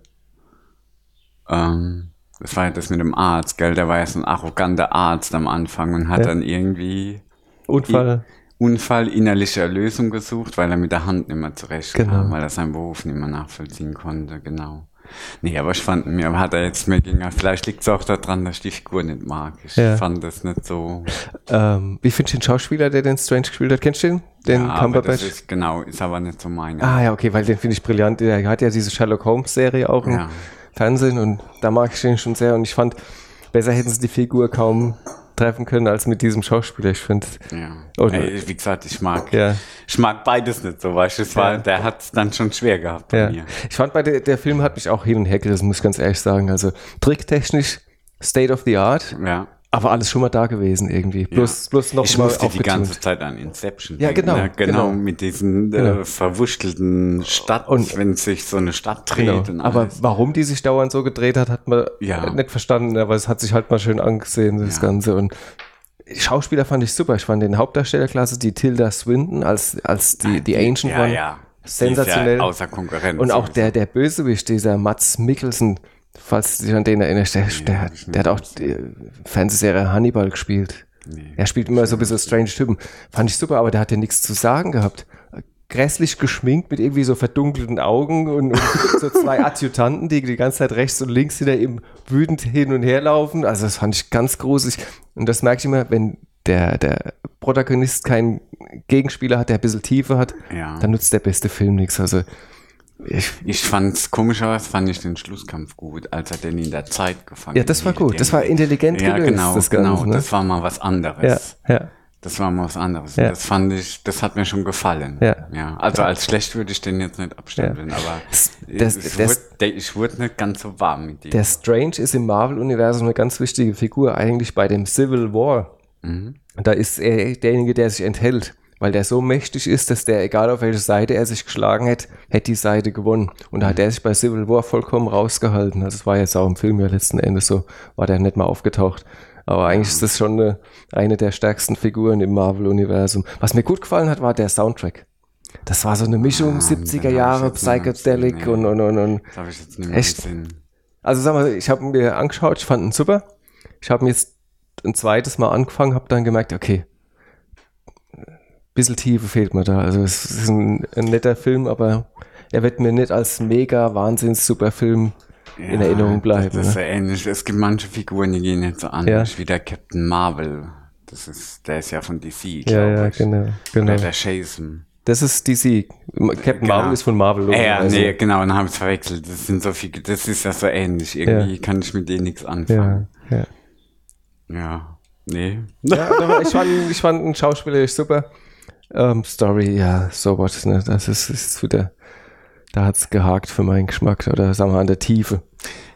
Ähm, das war ja das mit dem Arzt, gell? Der war ja so ein arroganter Arzt am Anfang und hat Ja. dann irgendwie Unfall. Unfall innerliche Erlösung gesucht, weil er mit der Hand nicht mehr zurechtkam, Genau. weil er seinen Beruf nicht mehr nachvollziehen konnte, genau. Nee, aber ich fand, mir hat er jetzt mir ging, vielleicht liegt es auch daran, dass ich die Figur nicht mag. Ich Ja. fand das nicht so. Ähm, wie findest du den Schauspieler, der den Strange gespielt hat? Kennst du den? Den Ja, aber das Cumberbatch? ist, genau, ist aber nicht so meine. Ah ja, okay, weil den finde ich brillant. Der hat ja diese Sherlock Holmes Serie auch Ja. Fernsehen und da mag ich den schon sehr und ich fand, besser hätten sie die Figur kaum treffen können als mit diesem Schauspieler. Ich finde, Ja. Ey, wie gesagt, ich mag, Ja. ich mag beides nicht so, weißt du, es war, Ja. der hat es dann schon schwer gehabt bei ja. mir. Ich fand bei der, der Film hat mich auch hin und her gerissen, muss ich ganz ehrlich sagen. Also tricktechnisch State of the Art, Ja. Aber alles schon mal da gewesen irgendwie. Bloß, bloß noch ich mal musste die ganze Zeit an Inception Ja, denken, genau, ne? genau, genau. mit diesen Genau. äh, verwuschelten Stadt, Und- wenn sich so eine Stadt dreht Genau. Aber warum die sich dauernd so gedreht hat, hat man Ja. nicht verstanden, aber es hat sich halt mal schön angesehen, das Ja. Ganze. Und Schauspieler fand ich super. Ich fand den Hauptdarstellerklasse, die Tilda Swinton als, als die, die Ancient ja, One, ja. sensationell. Ja außer Konkurrenz. Und auch der, der Bösewicht, dieser Mats Mikkelsen, falls du dich an den erinnerst, der, der, hab ich der hat auch die Fernsehserie Hannibal gespielt. er spielt immer so ein bisschen strange Typen. Fand ich super, aber der hat ja nichts zu sagen gehabt. Grässlich geschminkt mit irgendwie so verdunkelten Augen und, und so zwei Adjutanten, die die ganze Zeit rechts und links hinter ihm wütend hin und her laufen. Also das fand ich ganz gruselig. Und das merke ich immer, wenn der, der Protagonist keinen Gegenspieler hat, der ein bisschen Tiefe hat, Ja. dann nutzt der beste Film nichts. Also Ich, ich fand's komischerweise fand ich den Schlusskampf gut, als er den in der Zeit gefangen Ja, das war gut. Das war intelligent Ja, gelöst, genau, das genau. Ganze, ne? Das war mal was anderes. Ja, ja. Das war mal was anderes. Ja. Das fand ich, das hat mir schon gefallen. Ja. ja also als schlecht würde ich den jetzt nicht abstempeln, aber Das- ich, das- wurde, ich wurde nicht ganz so warm mit dem. Der Strange ist im Marvel-Universum eine ganz wichtige Figur, eigentlich bei dem Civil War. Mhm. Da ist er derjenige, der sich enthält, weil der so mächtig ist, dass der, egal auf welche Seite er sich geschlagen hätte, hätte die Seite gewonnen. Und da hat er sich bei Civil War vollkommen rausgehalten. Also es war jetzt auch im Film ja letzten Endes so, war der nicht mal aufgetaucht. Aber eigentlich ist das schon eine, eine der stärksten Figuren im Marvel-Universum. Was mir gut gefallen hat, war der Soundtrack. Das war so eine Mischung Ah, 70er den hab Jahre, Psychedelic und, und, und, und das habe ich jetzt nicht mehr Echt? gesehen. also sag mal, ich habe mir angeschaut, ich fand ihn super. Ich habe mir jetzt ein zweites Mal angefangen, habe dann gemerkt, okay, bisschen Tiefe fehlt mir da. Also es ist ein, ein netter Film, aber er wird mir nicht als mega wahnsinns super Film in Ja, Erinnerung bleiben. Das ist ne? ja ähnlich. Es gibt manche Figuren, die gehen nicht so anders wie der Captain Marvel. Das ist, der ist ja von DC, Ja, glaube ja, ich. genau, genau. Oder der Jason. Das ist DC. Captain Genau. Marvel ist von Marvel. Ja, ja, logischerweise. nee, genau, dann habe ich verwechselt. Das sind so viele, das ist ja so ähnlich. Irgendwie kann ich mit denen nichts ja, anfangen. ja. Ja, nee. ja ich, fand, ich fand ihn schauspielerisch super. Ähm, Story, ja, so was. Ne? Das ist, ist wieder, da hat's gehakt für meinen Geschmack. Oder sagen wir an der Tiefe.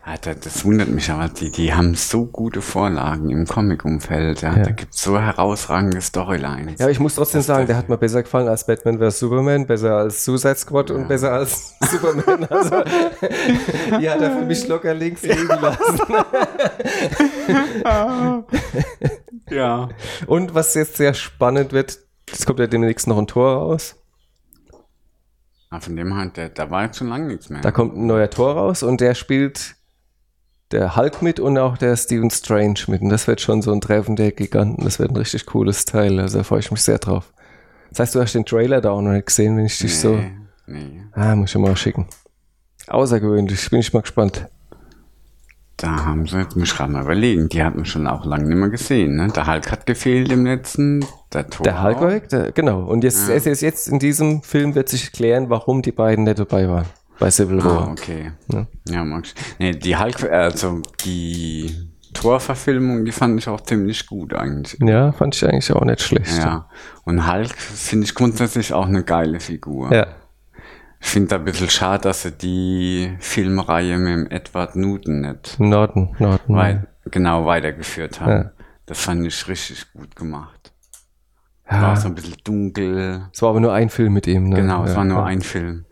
Ja, das, das wundert mich aber, die, die haben so gute Vorlagen im Comic-Umfeld. Ja. Ja. Da gibt's so herausragende Storylines. Ja, ich muss trotzdem sagen, der hat mir besser gefallen als Batman vs. Superman, besser als Suicide Squad und besser als Superman. Also, die hat er für mich locker links liegen lassen. ja. Und was jetzt sehr spannend wird, es kommt ja demnächst noch ein Tor raus. Ah, von dem halt, der, da war jetzt schon lange nichts mehr. Da kommt ein neuer Tor raus und der spielt der Hulk mit und auch der Stephen Strange mit. Und das wird schon so ein Treffen der Giganten. Das wird ein richtig cooles Teil. Also da freue ich mich sehr drauf. Das heißt, du hast den Trailer da auch noch nicht gesehen, wenn ich dich so. nee, nee. Ah, muss ich mal schicken. Außergewöhnlich, bin ich mal gespannt. Da haben sie, jetzt muss ich gerade mal überlegen, die hatten wir schon auch lange nicht mehr gesehen. Ne? Der Hulk hat gefehlt im letzten, der Tor. Der Hulk war weg, der, genau. Und jetzt, es ist jetzt in diesem Film wird sich klären, warum die beiden nicht dabei waren. Bei Civil Ah, War. okay. Ja. Ja, ich. Nee, die Hulk, also die Torverfilmung, die fand ich auch ziemlich gut eigentlich. Ja, fand ich eigentlich auch nicht schlecht. Ja. Und Hulk finde ich grundsätzlich auch eine geile Figur. Ja. Ich finde ein bisschen schade, dass sie die Filmreihe mit dem Edward Newton nicht Norton, Norton. wei genau weitergeführt haben. Ja. Das fand ich richtig gut gemacht. Ja. War so ein bisschen dunkel. Es war aber nur ein Film mit ihm. Ne? Genau, es ja, war nur ein Film.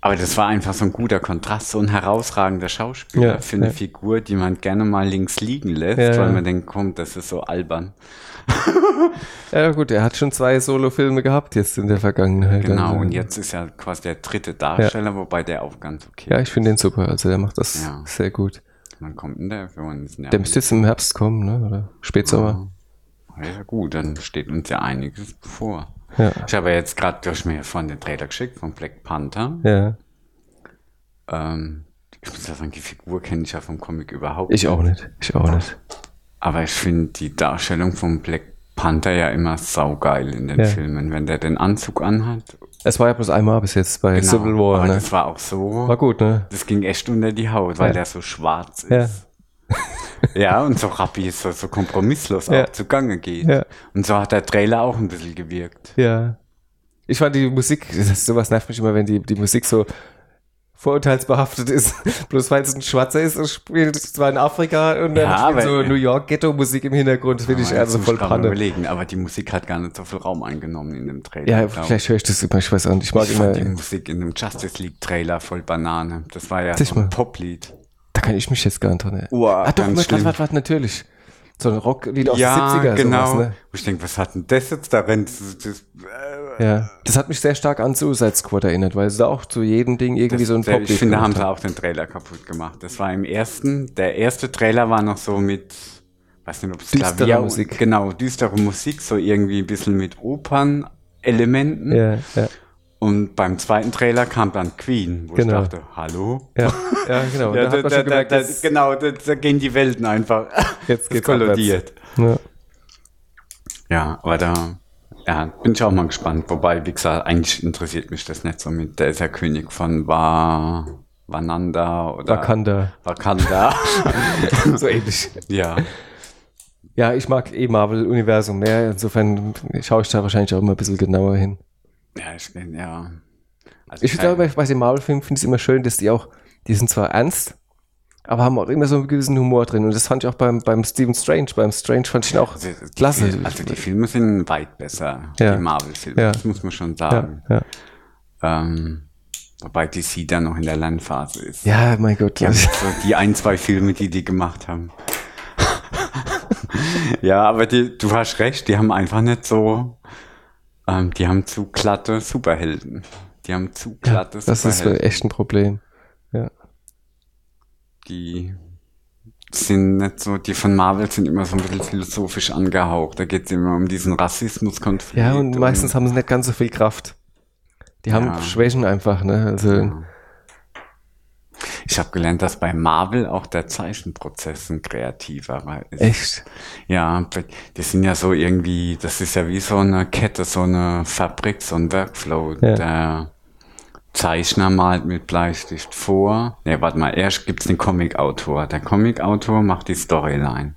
Aber das war einfach so ein guter Kontrast, so ein herausragender Schauspieler für eine. Figur, die man gerne mal links liegen lässt, weil man denkt, komm, das ist so albern. Ja, gut, er hat schon zwei Solo-Filme gehabt jetzt in der Vergangenheit. Genau, Also, und jetzt ist er quasi der dritte Darsteller, wobei der auch ganz okay Ja, ich finde den super. Also, der macht das Ja. sehr gut. Wann kommt denn der? Ja, Der müsste jetzt im Herbst kommen, ne? Oder Spätsommer. ja, gut, dann steht uns ja einiges bevor. Ja. Ich habe ja jetzt gerade durch mir von den Trailer geschickt, von Black Panther. Ja. Ähm, ich muss ja sagen, die Figur kenne ich ja vom Comic überhaupt Ich auch nicht. Ich auch nicht. Aber ich finde die Darstellung von Black Panther ja immer saugeil in den Ja. Filmen. Wenn der den Anzug anhat. Es war ja bloß einmal bis jetzt bei Genau, Civil War, aber ne? das war auch so. War gut, ne? Das ging echt unter die Haut, weil Ja. der so schwarz ist. Ja. Ja, und so rappi so, so kompromisslos Ja. auch zugange geht. Ja. Und so hat der Trailer auch ein bisschen gewirkt. Ja. Ich fand die Musik, das, sowas nervt mich immer, wenn die, die Musik so vorurteilsbehaftet ist. Bloß weil es ein Schwarzer ist und spielt zwar in Afrika und dann Ja, spielt so New York Ghetto-Musik im Hintergrund. Das finde ich also voll Panne. überlegen, aber die Musik hat gar nicht so viel Raum eingenommen in dem Trailer. Ja, vielleicht höre ich das immer, ich weiß auch nicht. Ich mag Ich immer, die Musik in dem Justice League Trailer voll Banane. Das war ja Sieh so ein Poplied. da kann ich mich jetzt gar nicht dran erinnern. Uah, ah, doch, warte, warte, warte, natürlich. So ein Rocklied aus ja, den 70er, genau. sowas, ne? Ich denke, was hat denn das jetzt darin? Das, das, äh, Ja. Das hat mich sehr stark an Suicide Squad erinnert, weil es da auch zu jedem Ding irgendwie so ein Poplied ich finde, da haben sie auch den Trailer kaputt gemacht. Das war im ersten, der erste Trailer war noch so mit, weiß nicht, ob es Düstere Klavier, Musik. genau, düstere Musik, so irgendwie ein bisschen mit Opernelementen. Ja, ja, Und beim zweiten Trailer kam dann Queen, wo Genau. ich dachte, hallo? ja, ja, genau. Ja, da da, gemerkt, da, genau, da, gehen die Welten einfach. Jetzt geht's kollidiert. Ja. Ja, aber da, Ja, bin ich auch mal gespannt. Wobei, wie gesagt, eigentlich interessiert mich das nicht so mit. Der ist ja König von Wa Wananda oder Wakanda. Wakanda. so ähnlich. ja. Ja, ich mag eh Marvel-Universum mehr. Insofern schaue ich da wahrscheinlich auch immer ein bisschen genauer hin. Ja, ich bin, ja. Also Ich finde aber, bei den Marvel-Filmen finde ich es immer schön, dass die auch, die sind zwar ernst, aber haben auch immer so einen gewissen Humor drin. Und das fand ich auch beim, beim Stephen Strange. Beim Strange fand ich ihn auch Also, die klasse. Fil- Also die Filme sind weit besser, Ja. die Marvel-Filme, Ja. das muss man schon ja, sagen. ja. Ähm, wobei DC dann noch in der Lernphase ist. ja, mein Gott. Die, haben so die ein, zwei Filme, die die gemacht haben. ja, aber die, du hast recht, die haben einfach nicht so, ähm, die haben zu glatte Superhelden. Die haben zu Ja, glatte das ist Superhelden. echt ein Problem. Ja. die sind nicht so, die von Marvel sind immer so ein bisschen philosophisch angehaucht. Da geht es immer um diesen Rassismuskonflikt. ja, und meistens haben sie nicht ganz so viel Kraft. Die haben Ja. Schwächen einfach, ne? Also, Ich habe gelernt, dass bei Marvel auch der Zeichenprozess ein kreativerer ist. echt. Ja, das sind ja so irgendwie, das ist ja wie so eine Kette, so eine Fabrik, so ein Workflow. Ja. Der Zeichner malt mit Bleistift vor. Ne, warte mal, erst gibt's den Comic-Autor. Der Comic-Autor macht die Storyline.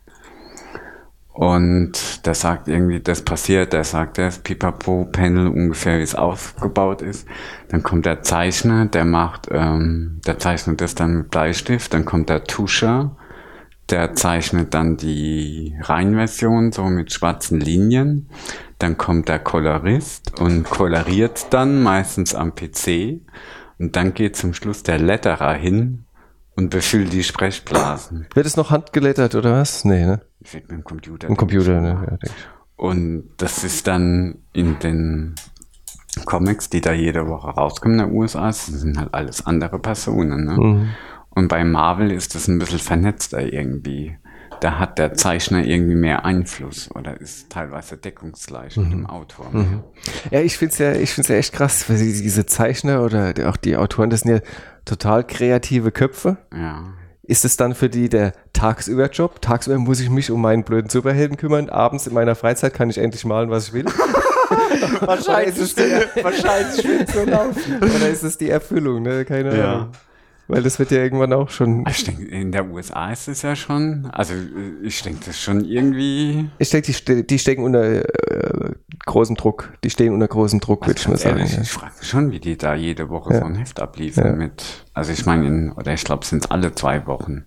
Und der sagt irgendwie, das passiert, der sagt das Pipapo-Panel ungefähr, wie es aufgebaut ist. Dann kommt der Zeichner, der macht, ähm, der zeichnet das dann mit Bleistift. Dann kommt der Tuscher, der zeichnet dann die Reinversion so mit schwarzen Linien. Dann kommt der Kolorist und koloriert dann meistens am PC. Und dann geht zum Schluss der Letterer hin und befüllt die Sprechblasen. Wird es noch handgelettert oder was? Nee, ne? Ich mit dem Computer. Im Computer, ne? Ja, denk ich. Und das ist dann in den Comics, die da jede Woche rauskommen in den USA, das sind halt alles andere Personen. Ne? Mhm. Und bei Marvel ist das ein bisschen vernetzter irgendwie. Da hat der Zeichner irgendwie mehr Einfluss oder ist teilweise deckungsgleich mit Mhm. dem Autor. Ja, ich find's ja, ich find's ja echt krass, weil die- diese Zeichner oder auch die Autoren, das sind ja total kreative Köpfe. Ja. Ist es dann für die der Tagsüberjob? Tagsüber muss ich mich um meinen blöden Superhelden kümmern. Abends in meiner Freizeit kann ich endlich malen, was ich will. wahrscheinlich es wahrscheinlich wird so laufen. Oder ist es die Erfüllung? Ne? Keine Ja. Ahnung. Weil das wird ja irgendwann auch schon. Ich denke, in der USA ist es ja schon, also äh, ich denke, das ist schon irgendwie, Ich denke, die, die stecken unter äh, großem Druck. Die stehen unter großem Druck, würde ich mal sagen. ehrlich, ja. ich frage mich schon, wie die da jede Woche Ja. so ein Heft abliefern Ja. mit, also ich meine, in- oder ich glaube, es sind alle zwei Wochen.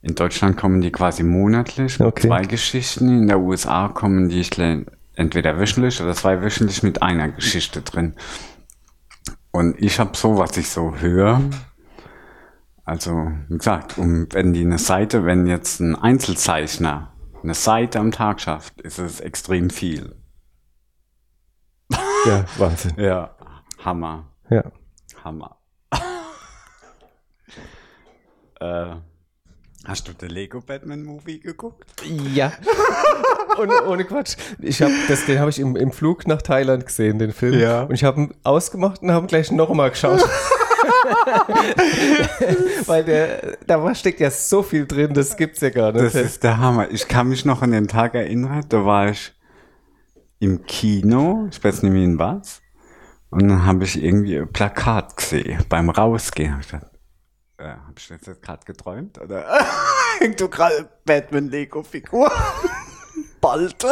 In Deutschland kommen die quasi monatlich mit Okay. zwei Geschichten. In der USA kommen die entweder wöchentlich oder zwei wöchentlich mit einer Geschichte drin. Und ich habe so, was ich so höre, also wie gesagt, um, wenn die eine Seite, wenn jetzt ein Einzelzeichner eine Seite am Tag schafft, ist es extrem viel. ja, Wahnsinn. Ja, Hammer. Ja. Hammer. äh, hast du den Lego Batman Movie geguckt? Ja. Und ohne Quatsch. Ich hab das, den habe ich im, im Flug nach Thailand gesehen, den Film. Ja. Und ich habe ihn ausgemacht und habe gleich nochmal geschaut. Weil der, da steckt ja so viel drin, das gibt's ja gar nicht. Das ist der Hammer. Ich kann mich noch an den Tag erinnern, da war ich im Kino, ich weiß nicht mehr in was, und dann habe ich irgendwie ein Plakat gesehen beim Rausgehen. Hab ich gedacht, äh, habe ich jetzt gerade geträumt? Oder hängt du gerade Batman Lego Figur? Bald.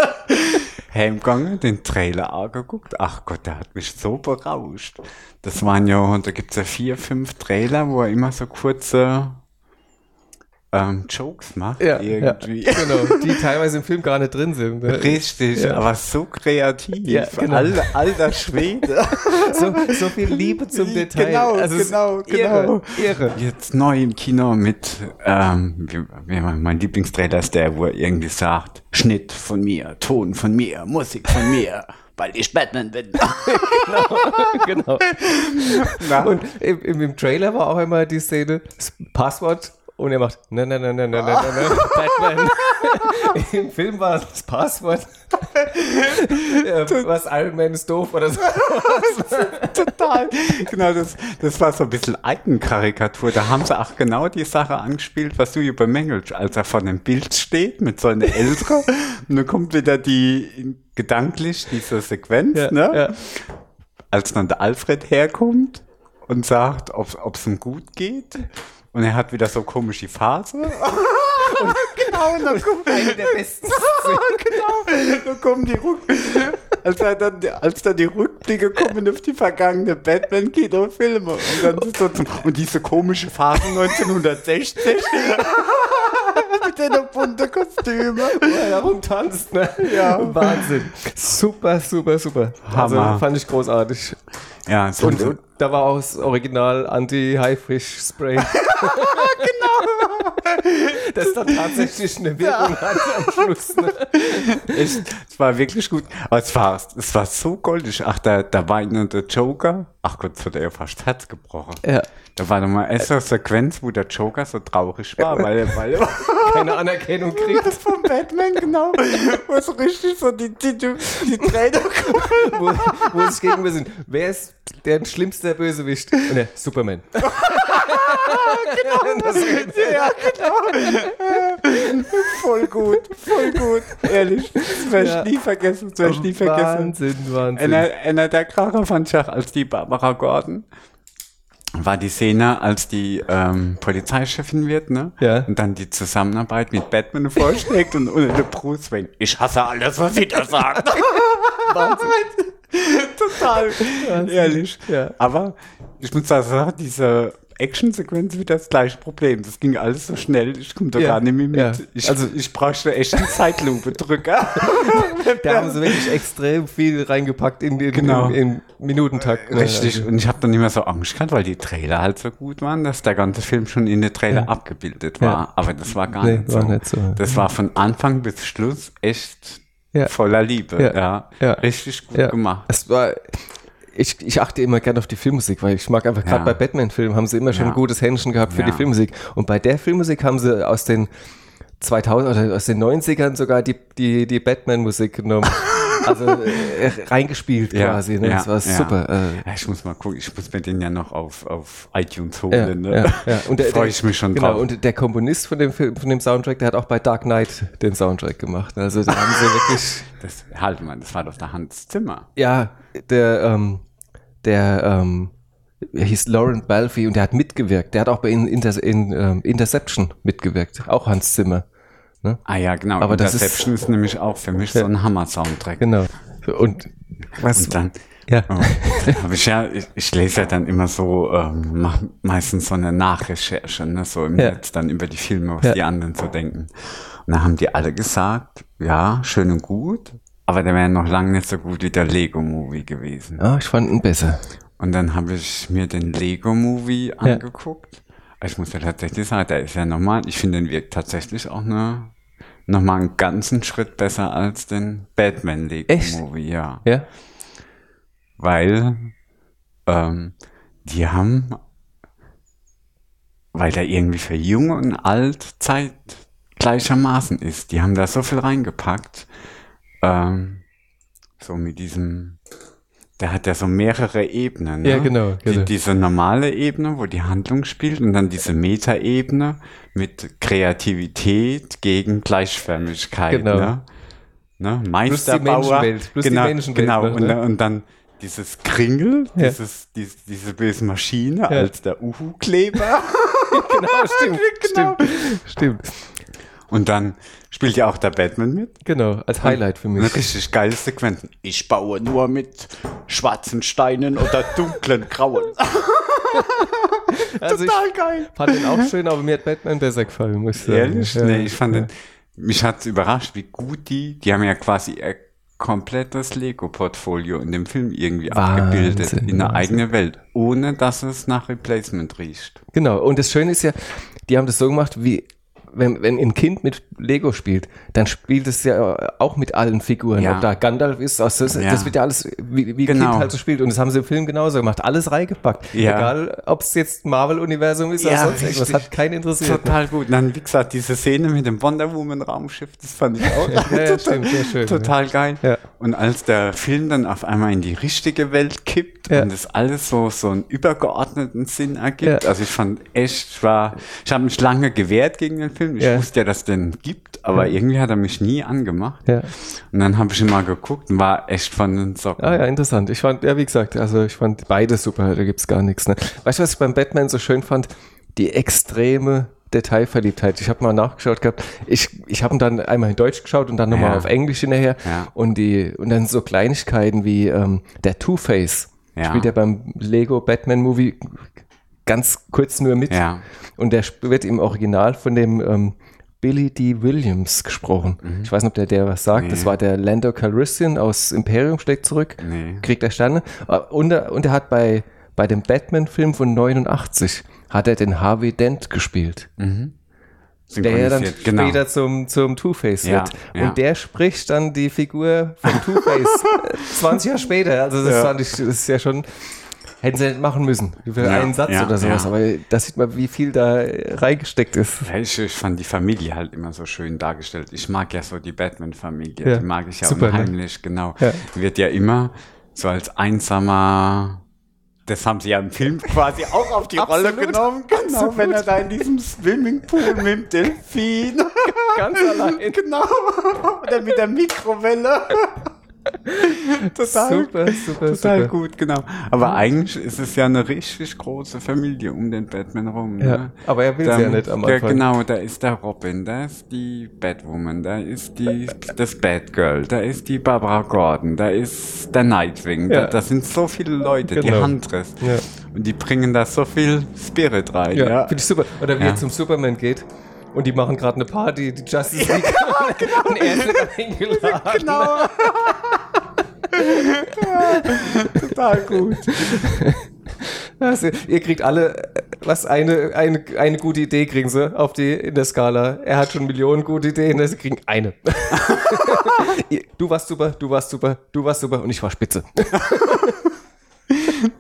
Heimgegangen, den Trailer angeguckt. Ach Gott, der hat mich so berauscht. Das waren ja, da gibt's ja vier, fünf Trailer, wo er immer so kurze ähm, Jokes macht. ja, ja, irgendwie. genau. Die teilweise im Film gar nicht drin sind. ne? Richtig, Ja. aber so kreativ. Ja, genau. Alter, alter Schwede. So, so viel Liebe zum Detail. Genau, Also ist genau, irre, genau. Irre. Jetzt neu im Kino mit, ähm, wie, wie mein Lieblingstrailer ist der, wo er irgendwie sagt, Schnitt von mir, Ton von mir, Musik von mir, weil ich Batman bin. genau. Na? Und im, im, im Trailer war auch immer die Szene, das Passwort, und er macht, nein, nein, nein, nein, nein, nein, ne, Batman. Im Film war das Passwort, was Iron Man ist doof oder so. Total. Genau, das, das war so ein bisschen Eigenkarikatur. Da haben sie auch genau die Sache angespielt, was du übermängelst. Als er vor dem Bild steht mit so einer älteren, und dann kommt wieder die, gedanklich diese Sequenz, ja, ne? Ja. Als dann der Alfred herkommt und sagt, ob es ihm gut geht und er hat wieder so komische Phase. genau, und dann kommt Eine der besten genau, dann kommen die Rück als, dann, als dann die Rückblicke kommen auf die vergangene Batman-Kinofilme. Und, dann so und diese komische Phase 1960 mit den bunten Kostümen. wo er da rumtanzt. Ne? Ja. Wahnsinn. Super, super, super. Also Hammer. fand ich großartig. Ja, so, Und, und da war auch das Original Anti-Haifisch-Spray. genau. Das dann tatsächlich eine Wirkung hat am Schluss. Ne? echt, es war wirklich gut. Aber es war, es war so goldig. Ach, da, da war der Joker. Ach Gott, das hat er ja fast Herz gebrochen. Ja. Da war noch mal erst eine Sequenz, wo der Joker so traurig war, weil er, weil Keine Anerkennung kriegt. das von Batman, genau. Wo so richtig so die, die, die, Tränen. Wo, wo es gegenüber sind. Wer ist der schlimmste Bösewicht? Der Superman. Das- Ja, genau. Voll gut, voll gut. Ehrlich, das werde ich Ja. nie vergessen, das werde ich nie vergessen. Wahnsinn, Wahnsinn. Einer, einer der Kracher fand ich auch als die Barbara Gordon. War die Szene, als die ähm, Polizeichefin wird, ne? Ja. Und dann die Zusammenarbeit mit Batman vorschlägt und, und der Bruce Wayne. Ich hasse alles, was sie da sagt. Total. Ehrlich. Ja. Aber ich muss sagen, diese Actionsequenz wird das gleiche Problem. Das ging alles so schnell, ich komme da Ja. gar nicht mehr mit. Ja. Ich, Also- also ich brauchte echt einen Zeitlupe-Drücker. Da haben sie wirklich extrem viel reingepackt in den Genau. im, im Minutentakt. ne? Richtig, und ich habe dann immer so Angst gehabt, weil die Trailer halt so gut waren, dass der ganze Film schon in den Trailer Ja. abgebildet war. Aber das war gar Nee, nicht, war so. nicht so. Das war von Anfang bis Schluss echt voller Liebe. Ja. Richtig gut gemacht. Es war, ich, ich achte immer gerne auf die Filmmusik, weil ich mag einfach, gerade Ja. bei Batman-Filmen haben sie immer schon Ja. ein gutes Händchen gehabt für Ja. die Filmmusik. Und bei der Filmmusik haben sie aus den 2000 oder aus den 90ern sogar die, die, die Batman-Musik genommen. also äh, reingespielt Ja, quasi. Ne? das war super. Äh, ich muss mal gucken, ich muss mir den ja noch auf, auf iTunes holen. ne? Und der, Freue ich mich schon genau, drauf. Und der Komponist von dem Film, von dem Soundtrack, der hat auch bei Dark Knight den Soundtrack gemacht. Also da haben sie wirklich. das, halt mal, das war doch der Hans Zimmer. Ja, der, ähm, der, ähm, hieß Lauren Balfi und der hat mitgewirkt. Der hat auch bei in, Inter, in ähm, Interception mitgewirkt. Auch Hans Zimmer. Ne? Ah ja, genau. Aber Interception ist, nämlich auch für mich so ein Hammer-Soundtrack. Genau. Und was? Und dann Ja. oh, ich ja, ich, ich lese ja dann immer so, ähm, meistens so eine Nachrecherche, ne, so im Ja. Netz dann über die Filme, was Ja. die anderen so denken. Und da haben die alle gesagt, ja, schön und gut, aber der wäre noch lange nicht so gut wie der Lego-Movie gewesen. Ah, ich fand ihn besser. Und dann habe ich mir den Lego-Movie angeguckt. Ich muss ja tatsächlich sagen, der ist ja nochmal, ich finde, den wirkt tatsächlich auch eine, nochmal einen ganzen Schritt besser als den Batman Lego-Movie, ja. Ja? Weil ähm, die haben, weil der irgendwie für jung und alt Zeit gleichermaßen ist, die haben da so viel reingepackt. Ähm, so mit diesem, der hat ja so mehrere Ebenen. Ne? Ja, genau, genau. Die, diese normale Ebene, wo die Handlung spielt, und dann diese Metaebene mit Kreativität gegen Gleichförmigkeit. Genau. Ne? Ne? Meisterbauer. Menschenwelt, plus die genau, Menschenwelt genau. noch, und, ne? dann- und dann dieses Kringel, Ja. dieses, dies, diese böse Maschine als der Uhu-Kleber. genau, stimmt. Genau. Stimmt. Stimmt. Und dann spielt ja auch der Batman mit. Genau, als Highlight für Eine mich. richtig geile Sequenz. Ich baue nur mit schwarzen Steinen oder dunklen Grauen. Also ich Total geil. fand ihn auch schön, aber mir hat Batman besser gefallen, muss ich sagen. Ehrlich? Ja. nee, ich fand ja. den, mich hat's überrascht, wie gut die, die haben ja quasi ihr komplettes Lego-Portfolio in dem Film irgendwie Wahnsinn, abgebildet, in eine Wahnsinn. eigene Welt, ohne dass es nach Replacement riecht. Genau, und das Schöne ist ja, die haben das so gemacht, wie wenn, wenn ein Kind mit Lego spielt, dann spielt es ja auch mit allen Figuren. Ja. Ob da Gandalf ist, das, das, Ja. das wird ja alles, wie, wie Genau. Kind halt so spielt. Und das haben sie im Film genauso gemacht. Alles reingepackt. Ja. Egal, ob es jetzt Marvel-Universum ist oder sonst irgendwas. Hat keinen interessiert. Total gut. Und dann, wie gesagt, diese Szene mit dem Wonder Woman Raumschiff, das fand ich auch ja, stimmt, schön. total geil. Und als der Film dann auf einmal in die richtige Welt kippt und das alles so, so einen übergeordneten Sinn ergibt. Also ich fand echt, ich war, ich habe mich lange gewehrt gegen den Film. Ich wusste ja, dass den gibt, aber irgendwie hat er mich nie angemacht. Ja. Und dann habe ich ihn mal geguckt und war echt von den Socken. Ah ja, interessant. Ich fand, ja, wie gesagt, also ich fand beide super, da gibt's gar nichts. Ne? Weißt du, was ich beim Batman so schön fand? Die extreme Detailverliebtheit. Ich habe mal nachgeschaut gehabt. Ich, ich habe ihn dann einmal in Deutsch geschaut und dann nochmal Ja. auf Englisch hinterher. Ja. Und, die, und dann so Kleinigkeiten wie ähm, der Two-Face. Ja. Spielt ja beim Lego Batman Movie ganz kurz nur mit. Ja. Und der wird im Original von dem ähm, Billy D. Williams gesprochen. Ich weiß nicht, ob der, der was sagt. Das Mhm. Nee. war der Lando Calrissian aus Imperium schlägt zurück. Nee. Kriegt er Sterne. Äh, Und er, und er hat bei, bei dem Batman-Film von 89 hat er den Harvey Dent gespielt. Der ja dann genau. später zum, zum Two-Face Ja, wird. ja. Und der spricht dann die Figur von Two-Face äh, 20 Jahre später. Also das Ja. fand ich, das ist ja schon, hätten sie nicht machen müssen. Für Ja, einen Satz ja, oder sowas. ja. Aber da sieht man, wie viel da reingesteckt ist. Ich, ich fand die Familie halt immer so schön dargestellt. Ich mag ja so die Batman-Familie. Die mag ich ja super, ne? unheimlich, genau. Ja. Wird ja immer so als einsamer. Das haben sie ja im Film quasi auch auf die Rolle Absolut. genommen. Genau, wenn er da in diesem Swimmingpool mit dem Delfin. Ganz allein. genau. Oder mit der Mikrowelle. Total Super, super, Total super. gut, genau. Aber eigentlich ist es ja eine richtig große Familie um den Batman rum. Ja, ne? aber er will Da- sie ja nicht am ja, Anfang. Genau, da ist der Robin, da ist die Batwoman, da ist die, das Batgirl, da ist die Barbara Gordon, da ist der Nightwing. Ja. Da, da sind so viele Leute, die Genau. Huntress. Ja. Und die bringen da so viel Spirit rein. Ja, Ja, finde ich super. Oder wie Ja. er zum Superman geht und die machen gerade eine Party, die Justice League. Und er ist eingeladen. Genau. Total gut. Also, ihr kriegt alle, was eine, eine, eine gute Idee kriegen sie auf die, in der Skala. Er hat schon Millionen gute Ideen, sie kriegen eine. Du warst super, du warst super, du warst super und ich war spitze.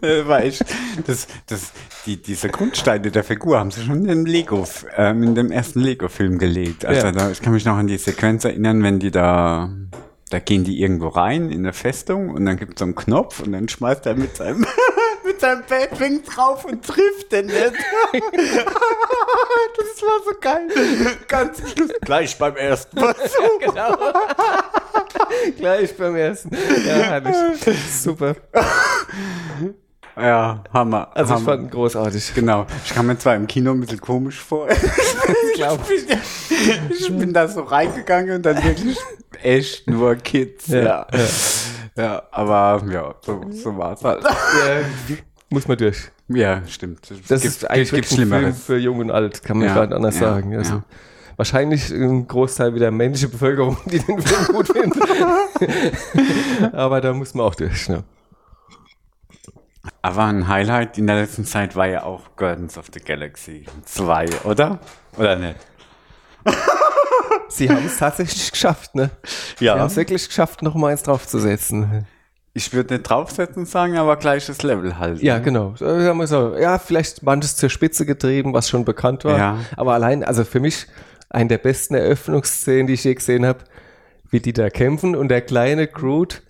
Äh, echt, das, das, die, diese Grundsteine der Figur haben sie schon in dem Lego, ähm, in dem ersten Lego-Film gelegt. Also Ja. da, ich kann mich noch an die Sequenz erinnern, wenn die da, da gehen die irgendwo rein in eine Festung und dann gibt es so einen Knopf und dann schmeißt er mit seinem, mit seinem Batwing drauf und trifft den nicht. das war so geil. Ganz Schluss. Gleich beim ersten Versuch. genau. Gleich beim ersten. Ja, herrlich. Super. Ja, Hammer. Also ich Hammer. fand ihn großartig. Genau. Ich kam mir zwar im Kino ein bisschen komisch vor. glaub ich, bin, ich bin da so reingegangen und dann wirklich echt nur Kids. Ja, Ja. Ja, aber ja, so, so war es halt. Ja, muss man durch. Ja, stimmt. Das gibt, ist eigentlich gibt ein Film für Jung und Alt, kann man Ja, gar nicht anders ja, sagen. Also, ja. Wahrscheinlich ein Großteil wieder männliche Bevölkerung, die den Film gut findet. Aber da muss man auch durch. Ne? Aber ein Highlight in der letzten Zeit war ja auch Guardians of the Galaxy 2, oder? Oder nicht? Sie haben es tatsächlich geschafft, ne? Sie haben es wirklich geschafft, noch mal eins draufzusetzen. Ich würde nicht draufsetzen sagen, aber gleiches Level halt. Ja, genau. So, sagen wir so. Ja, vielleicht manches zur Spitze getrieben, was schon bekannt war. Ja. Aber allein, also für mich, eine der besten Eröffnungsszenen, die ich je gesehen habe, wie die da kämpfen und der kleine Groot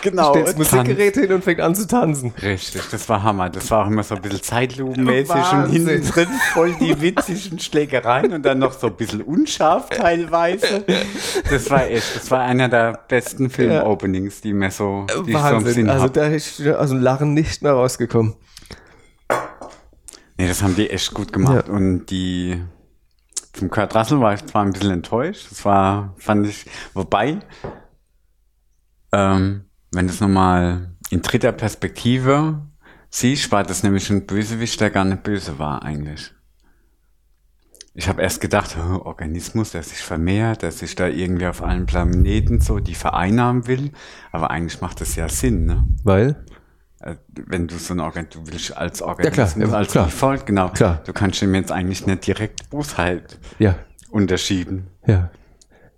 genau. stellt. Musikgerät hin und fängt an zu tanzen. Richtig, das war Hammer. Das war auch immer so ein bisschen zeitlupenmäßig und hinten drin voll die witzigen Schlägereien und dann noch so ein bisschen unscharf teilweise. Das war echt, das war einer der besten Film-Openings, die mir so, die so Wahnsinn. Sinn Also hab. da ist aus dem Lachen nicht mehr rausgekommen. Nee, das haben die echt gut gemacht. Ja. Und die vom Kurt Russell war ich zwar ein bisschen enttäuscht. Das war, fand ich, wobei, ähm, wenn du es nochmal in dritter Perspektive siehst, war das nämlich ein Bösewicht, der gar nicht böse war eigentlich. Ich habe erst gedacht, oh, Organismus, der sich vermehrt, der sich da irgendwie auf allen Planeten so die vereinnahmen will. Aber eigentlich macht das ja Sinn, ne? Weil? Äh, wenn du so ein Organ, du willst als klar, Organismus, ja, als klar. Default, genau. Klar. Du kannst ihm jetzt eigentlich nicht direkt Bosheit Ja, unterschieden. ja.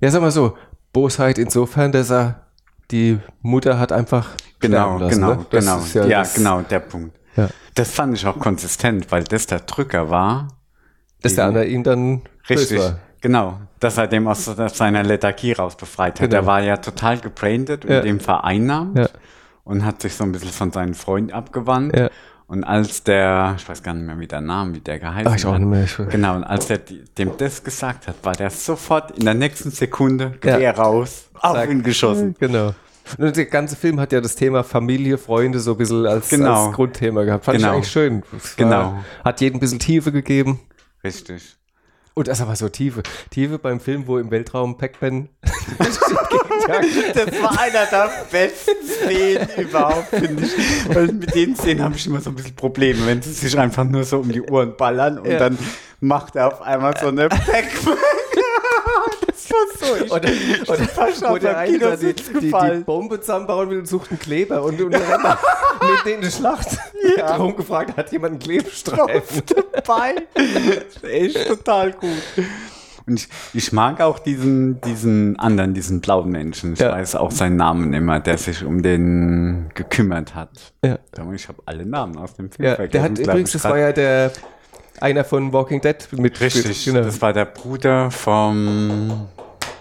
Ja, sag mal so, Bosheit insofern, dass er die Mutter hat einfach Genau, lassen, genau, ne? Genau. Ja, das, genau, der Punkt. Ja. Das fand ich auch konsistent, weil das der Drücker war. Dass der andere ihn dann Richtig. Genau, dass er dem aus seiner Lethargie raus befreit hat. Genau. Der war ja total gebrandet und Ja. dem vereinnahmt Ja. und hat sich so ein bisschen von seinen Freunden abgewandt. Ja. Und als der, ich weiß gar nicht mehr, wie der Name, wie der geheißen Ach, ich auch hat. nicht mehr. Ich, Genau, und als er die- dem das gesagt hat, war der sofort in der nächsten Sekunde Gewehr raus, auf Zack. ihn geschossen. Genau. Und der ganze Film hat ja das Thema Familie, Freunde so ein bisschen als, Genau. als Grundthema gehabt. Fand Genau. ich eigentlich schön. Es Genau. Hat jedem ein bisschen Tiefe gegeben. Richtig. Und das aber so Tiefe. Tiefe beim Film, wo im Weltraum Pac-Man. Das war einer der besten Szenen überhaupt, finde ich. Weil mit den Szenen habe ich immer so ein bisschen Probleme, wenn sie sich einfach nur so um die Ohren ballern und Ja. dann macht er auf einmal so eine Pac-Man. Das war so. Ich, Oder, oder fast wo der der eine da die, die, die gefallen. Bombe zusammenbauen will und sucht einen Kleber und, und dann mit denen in die Schlacht. Ja. Hat rumgefragt, hat jemand einen Klebestreifen? dabei. Das ist echt total gut. Und ich, ich mag auch diesen, diesen anderen, diesen blauen Menschen. Ich Ja. weiß auch seinen Namen immer, der sich um den gekümmert hat. Ja. Ich habe alle Namen aus dem Film Ja, der hat übrigens, das war ja der einer von Walking Dead mit Richtig, Genau. das war der Bruder vom...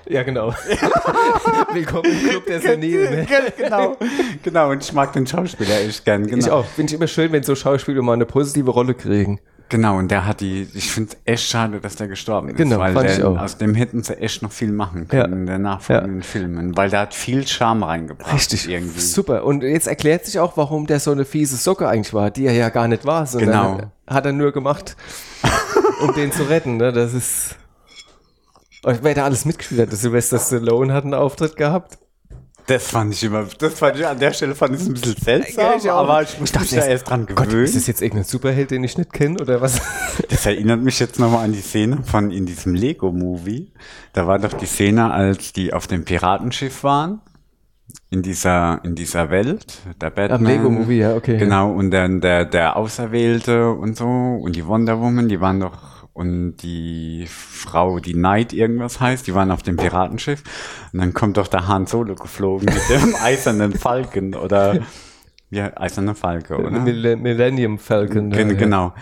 Ja, genau. Willkommen im Club der Senile. Ne? genau, genau. Und ich mag den Schauspieler echt gern. Genau. Ich auch. Finde ich immer schön, wenn so Schauspieler mal eine positive Rolle kriegen. Genau, und der hat die, ich finde es echt schade, dass der gestorben ist. Genau, weil fand der, ich auch. aus dem hätten sie echt noch viel machen Ja. können in den nachfolgenden Filmen, weil der hat viel Charme reingebracht. Irgendwie. Super. Und jetzt erklärt sich auch, warum der so eine fiese Socke eigentlich war, die er ja gar nicht war, sondern Genau. hat er nur gemacht, um den zu retten. Ne? Das ist. Und wer da alles mitgespielt hat, Sylvester Stallone hat einen Auftritt gehabt. Das fand ich immer, das fand ich an der Stelle fand ich es ein bisschen seltsam, Ja, aber ich musste Ich mich dachte da erst, dran Gott, gewöhnen. ist das jetzt irgendein Superheld, den ich nicht kenne oder was? Das erinnert mich jetzt nochmal an die Szene von in diesem Lego-Movie. Da war doch die Szene, als die auf dem Piratenschiff waren. In dieser, in dieser Welt, der Batman. Lego-Movie, ja, okay. Genau, und dann der, der Auserwählte und so, und die Wonder Woman, die waren doch, und die Frau, die Knight irgendwas heißt, die waren auf dem Piratenschiff. Und dann kommt doch der Han Solo geflogen mit dem eisernen Falken, oder, ja, eiserner Falke, oder? Mill- Millennium Falcon. Gen ja. Genau.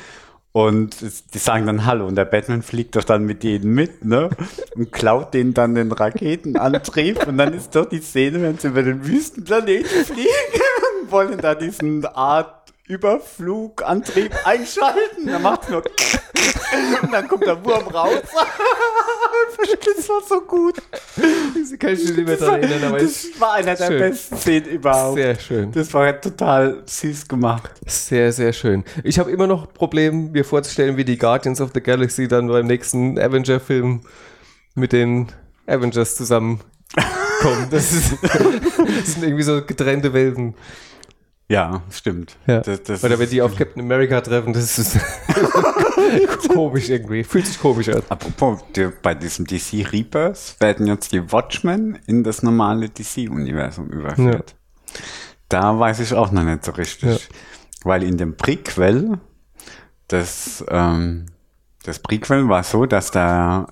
Und die sagen dann Hallo und der Batman fliegt doch dann mit denen mit, ne? Und klaut denen dann den Raketenantrieb und dann ist doch die Szene, wenn sie über den Wüstenplaneten fliegen und wollen da diesen Art Überflugantrieb einschalten. Dann macht nur und dann kommt der Wurm raus. das war so gut. Das kann ich mich nicht mehr daran erinnern, aber Das war einer der schön. besten Szenen überhaupt. sehr schön. Das war total süß gemacht. Sehr, sehr schön. Ich habe immer noch Probleme, mir vorzustellen, wie die Guardians of the Galaxy dann beim nächsten Avenger-Film mit den Avengers zusammenkommen. Das, ist, das sind irgendwie so getrennte Welten. Ja, stimmt. Ja. Das, das Oder wenn die auf Captain America treffen, das ist komisch irgendwie. Fühlt sich komisch an. Apropos, bei diesem DC Rebirth werden jetzt die Watchmen in das normale DC-Universum überführt. Da weiß ich auch noch nicht so richtig. Weil in dem Prequel, das, ähm, das Prequel war so, dass der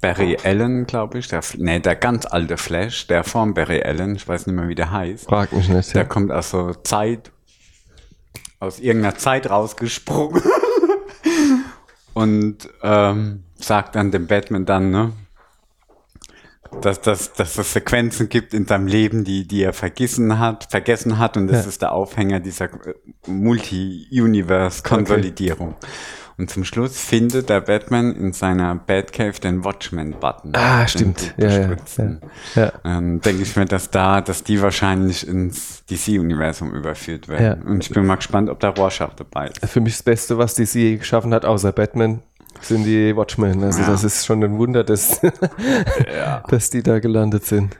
Barry Allen, glaube ich, der, nee, der ganz alte Flash, der von Barry Allen, ich weiß nicht mehr, wie der heißt, Frag mich nicht. der kommt aus so Zeit, aus irgendeiner Zeit rausgesprungen und ähm, sagt dann dem Batman dann, ne, dass, dass, dass es Sequenzen gibt in seinem Leben, die, die er vergessen hat, vergessen hat und das Ja. ist der Aufhänger dieser äh, Multi-Universe-Konsolidierung. Und zum Schluss findet der Batman in seiner Batcave den Watchman-Button. Ah, stimmt. Ja, ja. Ja. Ähm, denke ich mir, dass da, dass die wahrscheinlich ins DC-Universum überführt werden. Ja. Und ich bin mal gespannt, ob da Rorschach dabei ist. Für mich das Beste, was DC geschaffen hat, außer Batman, sind die Watchmen. Also das ist schon ein Wunder, dass, dass die da gelandet sind.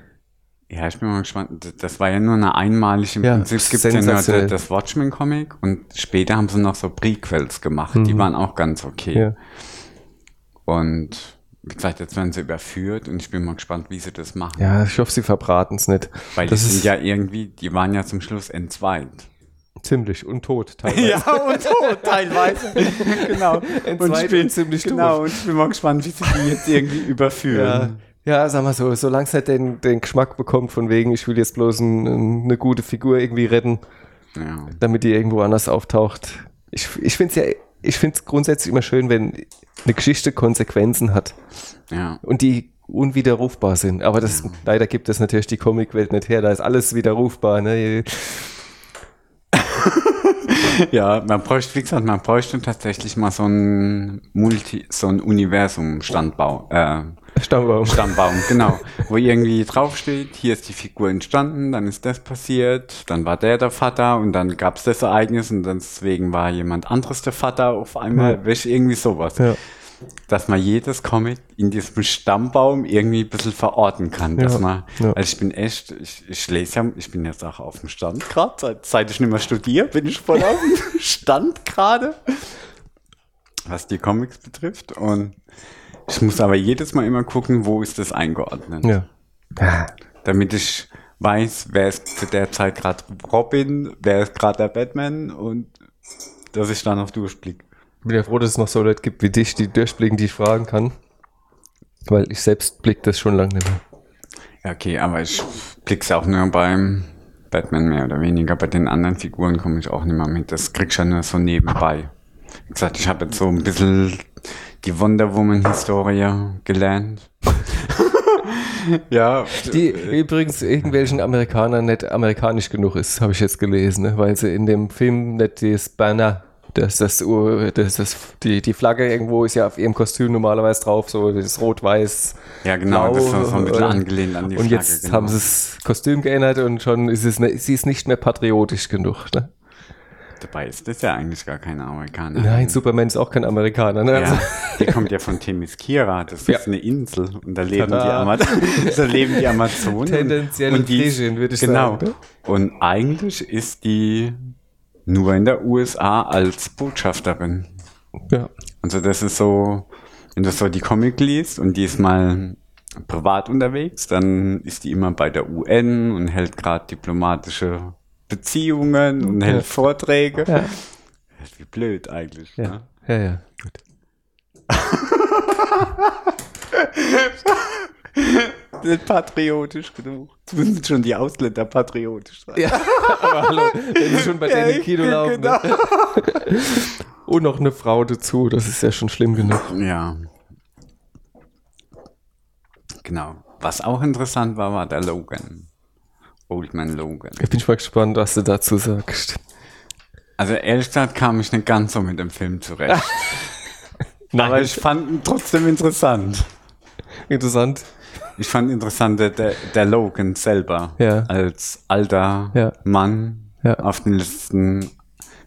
Ja, ich bin mal gespannt. Das war ja nur eine einmalige, im Ja, Prinzip gibt es ja nur das Watchmen-Comic und später haben sie noch so Prequels gemacht. Die waren auch ganz okay. Mhm. Ja. Und wie gesagt, jetzt werden sie überführt und ich bin mal gespannt, wie sie das machen. ja, ich hoffe, sie verbraten es nicht. Weil das die sind ja irgendwie, die waren ja zum Schluss entzweit. ziemlich und tot teilweise. und so, teilweise. genau. Entzweit und ziemlich genau, tot. und ich bin mal gespannt, wie sie die jetzt irgendwie Ja, überführen. ja, sag mal so, solange es halt den, den Geschmack bekommt, von wegen, ich will jetzt bloß ein, eine gute Figur irgendwie retten, Ja. damit die irgendwo anders auftaucht. Ich, ich finde es ja, ich finde es grundsätzlich immer schön, wenn eine Geschichte Konsequenzen hat ja. und die unwiderrufbar sind. Aber das, leider gibt es natürlich die Comicwelt nicht her, da ist alles widerrufbar. Ne? Ja, man bräuchte, wie gesagt, man bräuchte tatsächlich mal so ein Multi, so ein Universum-Standbau, äh, Stammbaum. Stammbaum, genau. Wo irgendwie draufsteht, hier ist die Figur entstanden, dann ist das passiert, dann war der der Vater und dann gab es das Ereignis und deswegen war jemand anderes der Vater auf einmal, Ja. du, irgendwie sowas. Ja. Dass man jedes Comic in diesem Stammbaum irgendwie ein bisschen verorten kann. Dass Ja. man, Ja. also ich bin echt, ich, ich lese ja, ich bin jetzt auch auf dem Stand gerade, seit, seit ich nicht mehr studiere, bin ich voll auf dem Stand gerade, was die Comics betrifft. Und ich muss aber jedes Mal immer gucken, wo ist das eingeordnet. Ja. ja. Damit ich weiß, wer ist zu der Zeit gerade Robin, wer ist gerade der Batman und dass ich da noch durchblicke. Ich bin ja froh, dass es noch so Leute gibt wie dich, die durchblicken, die ich fragen kann. Weil ich selbst blick das schon lange nicht mehr. Ja, okay, aber ich blick's auch nur beim Batman mehr oder weniger. Bei den anderen Figuren komme ich auch nicht mehr mit. Das kriegst du ja nur so nebenbei. Wie gesagt, ich habe jetzt so ein bisschen die Wonder Woman-Historie gelernt. ja. Die übrigens irgendwelchen Amerikanern nicht amerikanisch genug ist, habe ich jetzt gelesen, ne? weil sie in dem Film nicht das Banner, das, das, das, das, die, die Flagge irgendwo ist ja auf ihrem Kostüm normalerweise drauf, so das Rot-Weiß. Ja, genau, das war so ein bisschen Blau, angelehnt an die Und Flagge. jetzt genau. haben sie das Kostüm geändert und schon ist es, ne, sie ist nicht mehr patriotisch genug. Ne? Dabei ist das ja eigentlich gar keine Amerikaner. Nein, Superman ist auch kein Amerikaner. Ne? Also, Ja, die kommt ja von Themyscira, das Ja. ist eine Insel und da leben, die. Ama da leben die Amazonen. Tendenziell und die, Friesien, würde ich genau. sagen, ne? Und eigentlich ist die nur in der USA als Botschafterin. ja. Also das ist so, wenn du so die Comic liest und die ist mal privat unterwegs, dann ist die immer bei der UN und hält gerade diplomatische Beziehungen und hält Vorträge. Ja. Wie blöd eigentlich. Ja. Ne? ja, ja, gut. Nicht patriotisch genug. Jetzt müssen schon die Ausländer patriotisch sein. Ja, aber hallo, wenn sie schon bei denen im Kino laufen. genau. Ne? Und noch eine Frau dazu, das ist ja schon schlimm genug. Ja. Genau. Was auch interessant war, war der Logan. Old Man Logan. Ich bin schon mal gespannt, was du dazu sagst. Also ehrlich gesagt kam ich nicht ganz so mit dem Film zurecht. Aber ich fand ihn trotzdem interessant. Interessant. Ich fand interessant, der, der, Logan selber Ja. als alter Ja. Mann Ja. auf den letzten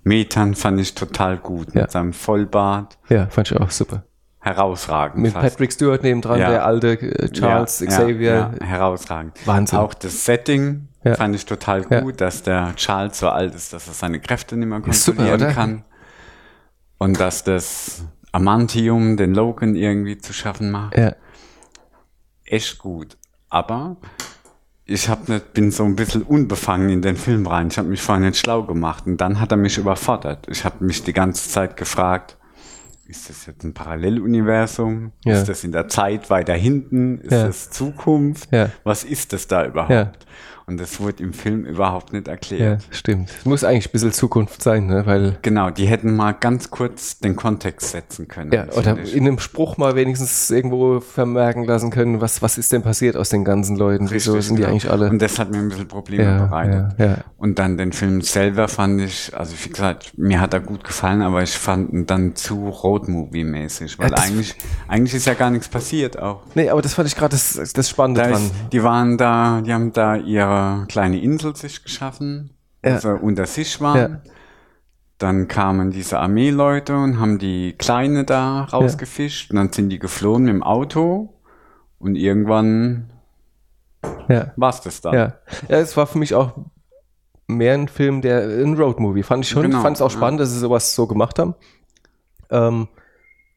Metern fand ich total gut. Ja. Mit seinem Vollbart. Ja, fand ich auch super. Herausragend. Mit fast. Patrick Stewart nebendran, Ja. der alte äh, Charles Xavier. Ja, herausragend. Wahnsinn. Auch das Setting Ja. fand ich total Ja. gut, dass der Charles so alt ist, dass er seine Kräfte nicht mehr super, kontrollieren oder? kann. Und dass das Amantium den Logan irgendwie zu schaffen macht. Ja. Echt gut. Aber ich hab nicht, bin so ein bisschen unbefangen in den Film rein. Ich habe mich vorher nicht schlau gemacht. Und dann hat er mich überfordert. Ich habe mich die ganze Zeit gefragt, ist das jetzt ein Paralleluniversum? Ja. Ist das in der Zeit weiter hinten? Ist Ja. das Zukunft? Ja. Was ist das da überhaupt? Ja. Und das wurde im Film überhaupt nicht Ja, erklärt. stimmt. Es muss eigentlich ein bisschen Zukunft sein, ne? weil Genau, die hätten mal ganz kurz den Kontext setzen können. Ja, oder in einem Spruch mal wenigstens irgendwo vermerken lassen können, was, was ist denn passiert aus den ganzen Leuten? Wieso Richtig, sind die genau. eigentlich alle? Und das hat mir ein bisschen Probleme Ja, bereitet. ja, ja. Und dann den Film selber fand ich, also wie gesagt, mir hat er gut gefallen, aber ich fand ihn dann zu Roadmovie-mäßig, weil Ja, eigentlich, eigentlich ist ja gar nichts passiert auch. Nee, aber das fand ich gerade das, das Spannende Da dran. ist, die waren da, die haben da ihre kleine Insel sich geschaffen, Ja. sie unter sich waren. Ja. Dann kamen diese Armeeleute und haben die Kleine da rausgefischt und dann sind die geflohen mit dem Auto und irgendwann Ja, war's das dann. ja. Ja, es war für mich auch mehr ein Film, der ein Roadmovie. Fand ich schon. Genau, fand es auch ja. spannend, dass sie sowas so gemacht haben. Ähm,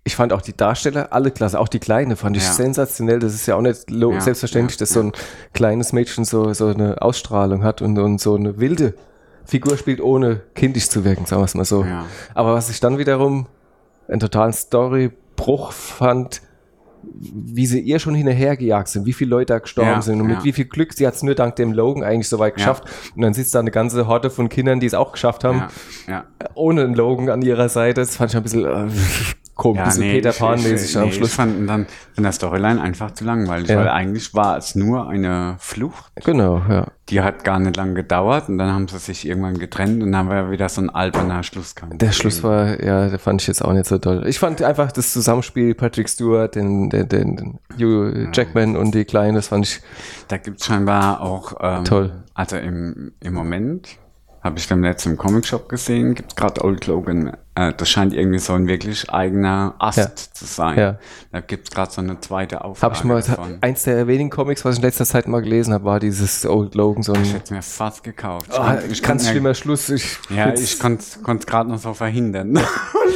ich fand auch die Darsteller alle klasse. Auch die Kleine fand ich Ja. sensationell. Das ist ja auch nicht Ja, selbstverständlich, ja, dass so ein kleines Mädchen so, so eine Ausstrahlung hat und, und so eine wilde Figur spielt, ohne kindisch zu wirken, sagen wir es mal so. Ja. Aber was ich dann wiederum einen totalen Storybruch fand, wie sie ihr schon hinterhergejagt sind, wie viele Leute da gestorben Ja, sind und mit ja. wie viel Glück, sie hat es nur dank dem Logan eigentlich so weit geschafft. Und dann sitzt da eine ganze Horde von Kindern, die es auch geschafft haben, Ja, ja. ohne einen Logan an ihrer Seite. Das fand ich ein bisschen, äh, komisch, bisschen nee, Peter Pan-mäßig ich, am nee, Schluss. Ich fand dann in der Storyline einfach zu langweilig, Ja. weil eigentlich war es nur eine Flucht. Genau, ja. Die hat gar nicht lang gedauert und dann haben sie sich irgendwann getrennt und dann war ja wieder so ein alberner Schlusskampf. Der Schluss war, ja, der fand ich jetzt auch nicht so toll. Ich fand einfach das Zusammenspiel Patrick Stewart, den, den, den, Hugh Jackman und die Kleine, das fand ich Da gibt es scheinbar auch ähm, Toll. Also im, im Moment habe ich beim letzten im Comicshop gesehen, gibt es gerade Old Logan. Äh, das scheint irgendwie so ein wirklich eigener Ast Ja. zu sein. Ja. Da gibt es gerade so eine zweite Auflage Habe ich mal, davon. eins der wenigen Comics, was ich in letzter Zeit mal gelesen habe, war dieses Old Logan, so Ich hätte mir fast gekauft. Ich oh, konnt- ich ganz konnt mir- schlimmer Schluss. Ich, Ja, ich konnte es gerade noch so verhindern.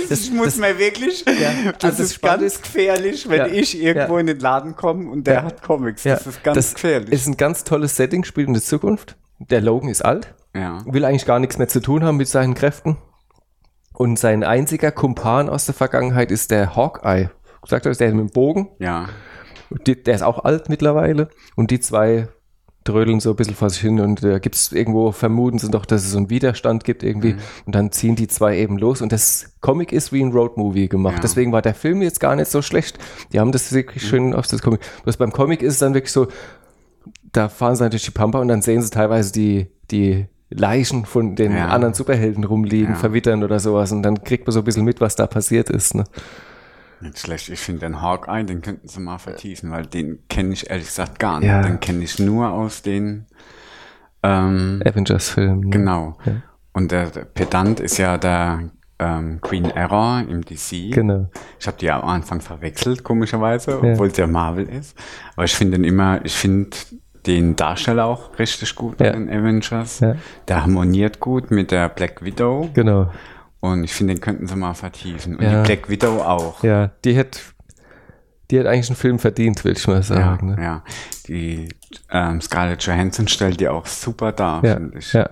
Das, ich muss das- mir wirklich, das also das ist ganz gefährlich, wenn Ja, ich irgendwo ja. in den Laden komme und der Ja. hat Comics. ja, Das ist ganz das gefährlich. ist ein ganz tolles Setting, spielt in der Zukunft. Der Logan ist alt, ja. will eigentlich gar nichts mehr zu tun haben mit seinen Kräften. Und sein einziger Kumpan aus der Vergangenheit ist der Hawkeye. Sagt euch, der mit dem Bogen. ja. Der ist auch alt mittlerweile. Und die zwei drödeln so ein bisschen vor sich hin. Und da gibt es irgendwo, vermuten sie doch, dass es so einen Widerstand gibt irgendwie. Und dann ziehen die zwei eben los. Und das Comic ist wie ein Roadmovie gemacht. Ja. Deswegen war der Film jetzt gar nicht so schlecht. Die haben das wirklich schön auf das Comic. Bloß beim Comic ist es dann wirklich so, da fahren sie dann durch die Pampa und dann sehen sie teilweise die, die Leichen von den Ja. anderen Superhelden rumliegen, Ja. verwittern oder sowas. Und dann kriegt man so ein bisschen mit, was da passiert ist. Ne? Nicht schlecht. Ich finde den Hawkeye, den könnten sie mal vertiefen, weil den kenne ich ehrlich gesagt gar nicht. Ja. Den kenne ich nur aus den, ähm, Avengers-Film. Ne? genau. Ja. Und der, der Pedant ist ja der ähm, Queen Error im DC. Genau. Ich habe die ja am Anfang verwechselt, komischerweise, obwohl es ja Marvel ist. Aber ich finde den immer, ich finde den Darsteller auch richtig gut Ja. in den Avengers. Ja. Der harmoniert gut mit der Black Widow. Genau. Und ich finde, den könnten sie mal vertiefen. Und Ja. die Black Widow auch. Ja, die hätte die hat eigentlich einen Film verdient, will ich mal Ja, sagen. ne? ja. Die ähm, Scarlett Johansson stellt die auch super dar, ja, finde ich. ja.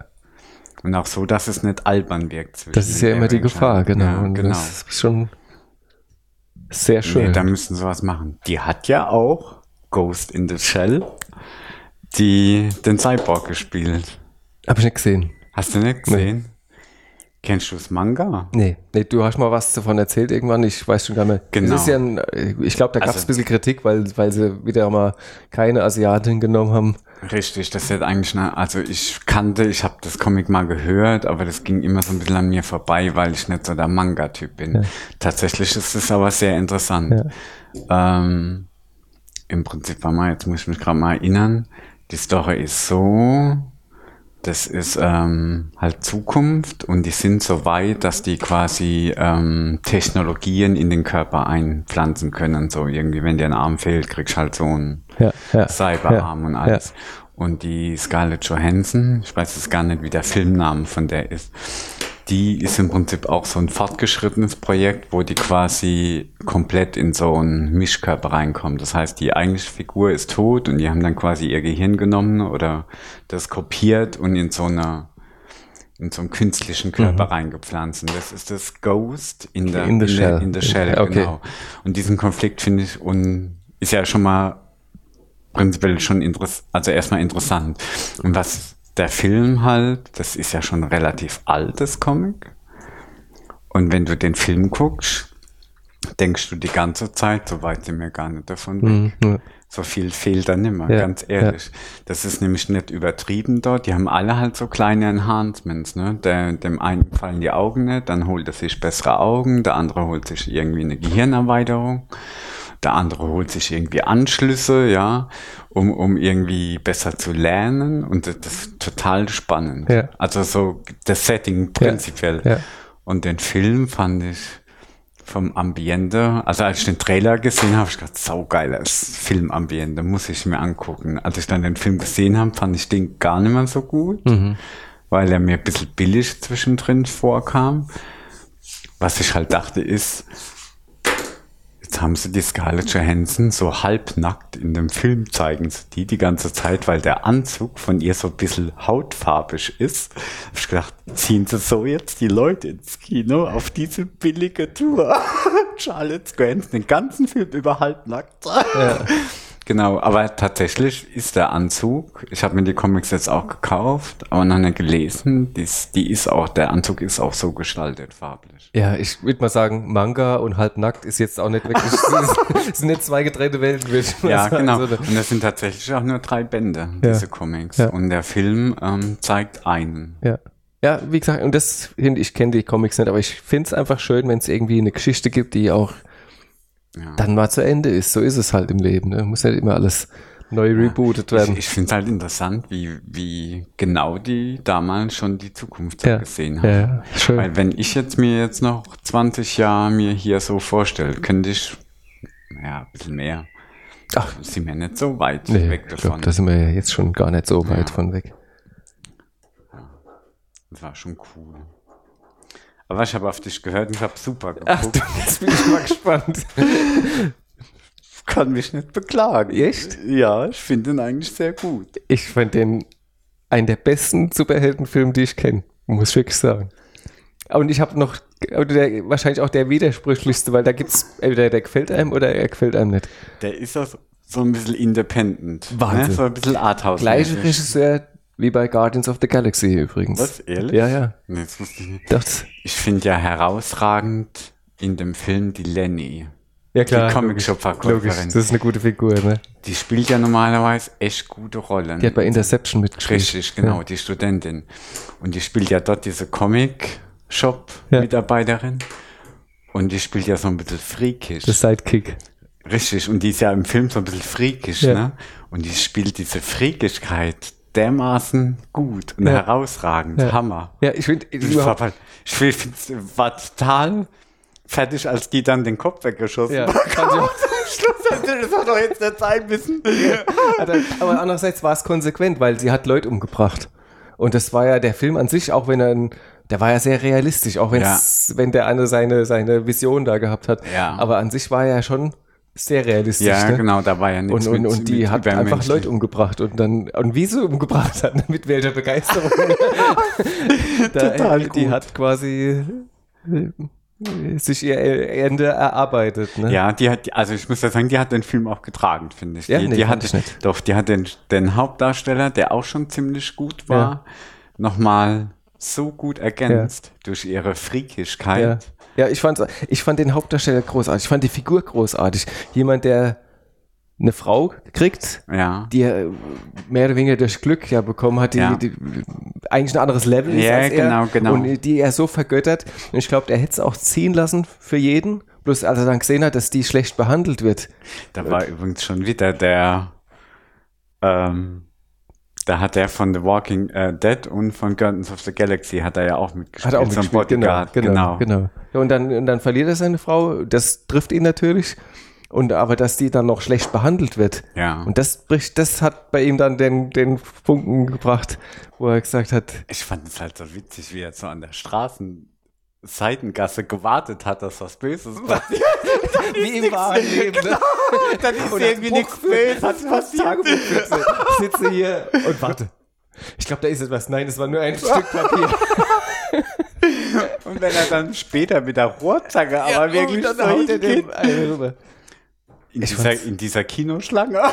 Und auch so, dass es nicht albern wirkt. Das ist ja immer die. Gefahr, genau. Ja, genau. Das ist schon sehr schön. Nee, da müssen sie was machen. Die hat ja auch Ghost in the Shell, die den Cyborg gespielt. Hab ich nicht gesehen. Hast du nicht gesehen? Kennst du das Manga? Nee, nee, du hast mal was davon erzählt irgendwann. Ich weiß schon gar nicht mehr. Genau. Ja ein, ich glaube, da gab es Also- ein bisschen Kritik, weil, weil sie wieder mal keine Asiatin genommen haben. Richtig, das ist eigentlich, eine, also ich kannte, ich habe das Comic mal gehört, aber das ging immer so ein bisschen an mir vorbei, weil ich nicht so der Manga-Typ bin. Tatsächlich ist es aber sehr interessant. Ähm, Im Prinzip war mal, jetzt muss ich mich gerade mal erinnern, die Story ist so, das ist ähm, halt Zukunft und die sind so weit, dass die quasi ähm, Technologien in den Körper einpflanzen können. So irgendwie, wenn dir ein Arm fehlt, kriegst du halt so ein Ja, ja. Cyberarm ja, und alles. Und die Scarlett Johansson, ich weiß jetzt gar nicht, wie der Filmname von der ist, die ist im Prinzip auch so ein fortgeschrittenes Projekt, wo die quasi komplett in so einen Mischkörper reinkommt. Das heißt, die eigentliche Figur ist tot und die haben dann quasi ihr Gehirn genommen oder das kopiert und in so einer in so einen künstlichen Körper reingepflanzt. Und das ist das Ghost in der, In the der, Shell. in the Shell, Okay. genau. Und diesen Konflikt finde ich un, ist ja schon mal prinzipiell schon interessant, also erstmal interessant. Und was der Film halt, das ist ja schon ein relativ altes Comic. Und wenn du den Film guckst, denkst du die ganze Zeit, so weit sind wir gar nicht davon weg. Mhm, ja. So viel fehlt da nimmer, Ja, ganz ehrlich. Das ist nämlich nicht übertrieben dort. Die haben alle halt so kleine Enhancements, ne? Der, dem einen fallen die Augen nicht, dann holt er sich bessere Augen, der andere holt sich irgendwie eine Gehirnerweiterung, der andere holt sich irgendwie Anschlüsse, ja, um, um irgendwie besser zu lernen und das, das ist total spannend. Ja. Also so das Setting prinzipiell. ja. Und den Film fand ich vom Ambiente, also als ich den Trailer gesehen habe, ich gedacht, saugeiles Filmambiente, muss ich mir angucken. Als ich dann den Film gesehen habe, fand ich den gar nicht mehr so gut, weil er mir ein bisschen billig zwischendrin vorkam. Was ich halt dachte ist, jetzt haben sie die Scarlett Johansson so halbnackt in dem Film zeigen sie die die ganze Zeit, weil der Anzug von ihr so ein bisschen hautfarbig ist. Hab ich gedacht, ziehen sie so jetzt die Leute ins Kino auf diese billige Tour. Charlotte Johansson den ganzen Film über halbnackt. Genau, aber tatsächlich ist der Anzug, ich habe mir die Comics jetzt auch gekauft, aber noch nicht gelesen, die ist, die ist auch, der Anzug ist auch so gestaltet, farblich. Ja, ich würde mal sagen, Manga und halbnackt ist jetzt auch nicht wirklich, es sind nicht zwei getrennte Welten. würde ich mal Ja, sagen. genau. So, Und das sind tatsächlich auch nur drei Bände, Ja. diese Comics. Ja. Und der Film ähm, zeigt einen. Ja. Ja, wie gesagt, und das, ich kenne die Comics nicht, aber ich finde es einfach schön, wenn es irgendwie eine Geschichte gibt, die auch Ja. dann mal zu Ende ist. So ist es halt im Leben. Ne? Muss nicht immer alles neu rebootet werden. Ich, ich finde es halt interessant, wie, wie genau die damals schon die Zukunft Ja. gesehen haben. ja, schön. Weil wenn ich jetzt mir jetzt noch 20 Jahre mir hier so vorstelle, könnte ich, ja, ein bisschen mehr. Ach. sind wir nicht so weit nee, weg ich davon. glaube, da sind wir ja jetzt schon gar nicht so weit Ja. von weg. das war schon cool. Aber ich habe auf dich gehört und ich habe super Ach, geguckt. jetzt bin ich mal gespannt. kann mich nicht beklagen. Echt? Ja, ich finde ihn eigentlich sehr gut. Ich fand den einen der besten Superheldenfilme, die ich kenne. Muss ich wirklich sagen. Und ich habe noch, der, wahrscheinlich auch der widersprüchlichste, weil da gibt's entweder der gefällt einem oder er gefällt einem nicht. Der ist auch so- ein bisschen independent. Wahnsinn. Ne? So ein bisschen Arthouse. Gleiche Regisseur wie bei Guardians of the Galaxy übrigens. Was? Ehrlich? Ja, ja. Nee, das wusste ich nicht. Das, Ich finde ja herausragend in dem Film die Lenny. ja Die Comic-Shop-Verkäuferin. Das ist eine gute Figur, ne? Die spielt ja normalerweise echt gute Rollen. Die hat bei Interception mitgespielt. Richtig, genau, die Studentin. Und die spielt ja dort diese Comic-Shop-Mitarbeiterin. Und die spielt ja so ein bisschen freakisch. Das Sidekick. Richtig, und die ist ja im Film so ein bisschen freakisch, Ja. ne? Und die spielt diese Freakigkeit dermaßen gut und Ja. herausragend. Ja. Hammer. Ja, ich finde Ich find's- war total fertig, als die dann den Kopf weggeschossen Ja. Schluss, das war doch jetzt nicht sein müssen. Er- Aber andererseits war es konsequent, weil sie hat Leute umgebracht. Und das war ja der Film an sich, auch wenn er, der war ja sehr realistisch, auch wenn's, wenn der eine seine, seine Vision da gehabt hat. Ja. Aber an sich war er ja schon sehr realistisch. Ja, ne? genau, da war ja nichts Und, und, mit- und die mit hat einfach. Leute umgebracht und dann, und wie sie umgebracht hat, mit welcher Begeisterung. da, Total Die gut. hat quasi äh, sich ihr Ende erarbeitet. Ne? Ja, die hat, also ich muss ja sagen, die hat den Film auch getragen, finde ich. Ja, die, nee, die hat, ich nicht. Doch, die hat den, den Hauptdarsteller, der auch schon ziemlich gut war, nochmal so gut ergänzt durch ihre Ja. Freakigkeit. ja, ich fand, ich fand den Hauptdarsteller großartig. Ich fand die Figur großartig. Jemand, der eine Frau kriegt, Ja. die er mehr oder weniger durch Glück ja bekommen hat, die, Ja. die eigentlich ein anderes Level ist Ja, als er. genau, genau. Und die er so vergöttert. Und ich glaube, er hätte es auch ziehen lassen für jeden. Bloß als er dann gesehen hat, dass die schlecht behandelt wird. Da war übrigens schon wieder der, ähm, da hat er von The Walking äh, Dead und von Guardians of the Galaxy hat er ja auch mitgespielt. Hat er auch mitgespielt, genau, Bodyguard, genau, genau. Ja, und, dann, und dann verliert er seine Frau. Das trifft ihn natürlich. Und aber dass die dann noch schlecht behandelt wird. Ja. Und das bricht, das hat bei ihm dann den, den Funken gebracht, wo er gesagt hat, Ich fand es halt so witzig, wie er so an der Straßenseitengasse gewartet hat, dass was Böses passiert. wie im wahren Leben. Ne? Dann ist irgendwie nichts Böses Hat was Tagebuchwitze. Sitze hier und warte. Ich glaube, da ist etwas. Nein, es war nur ein Stück Papier. Und wenn er dann später mit der Rohrzacke aber wirklich und so dann haut er rüber. in, Ich dieser, in dieser Kinoschlange da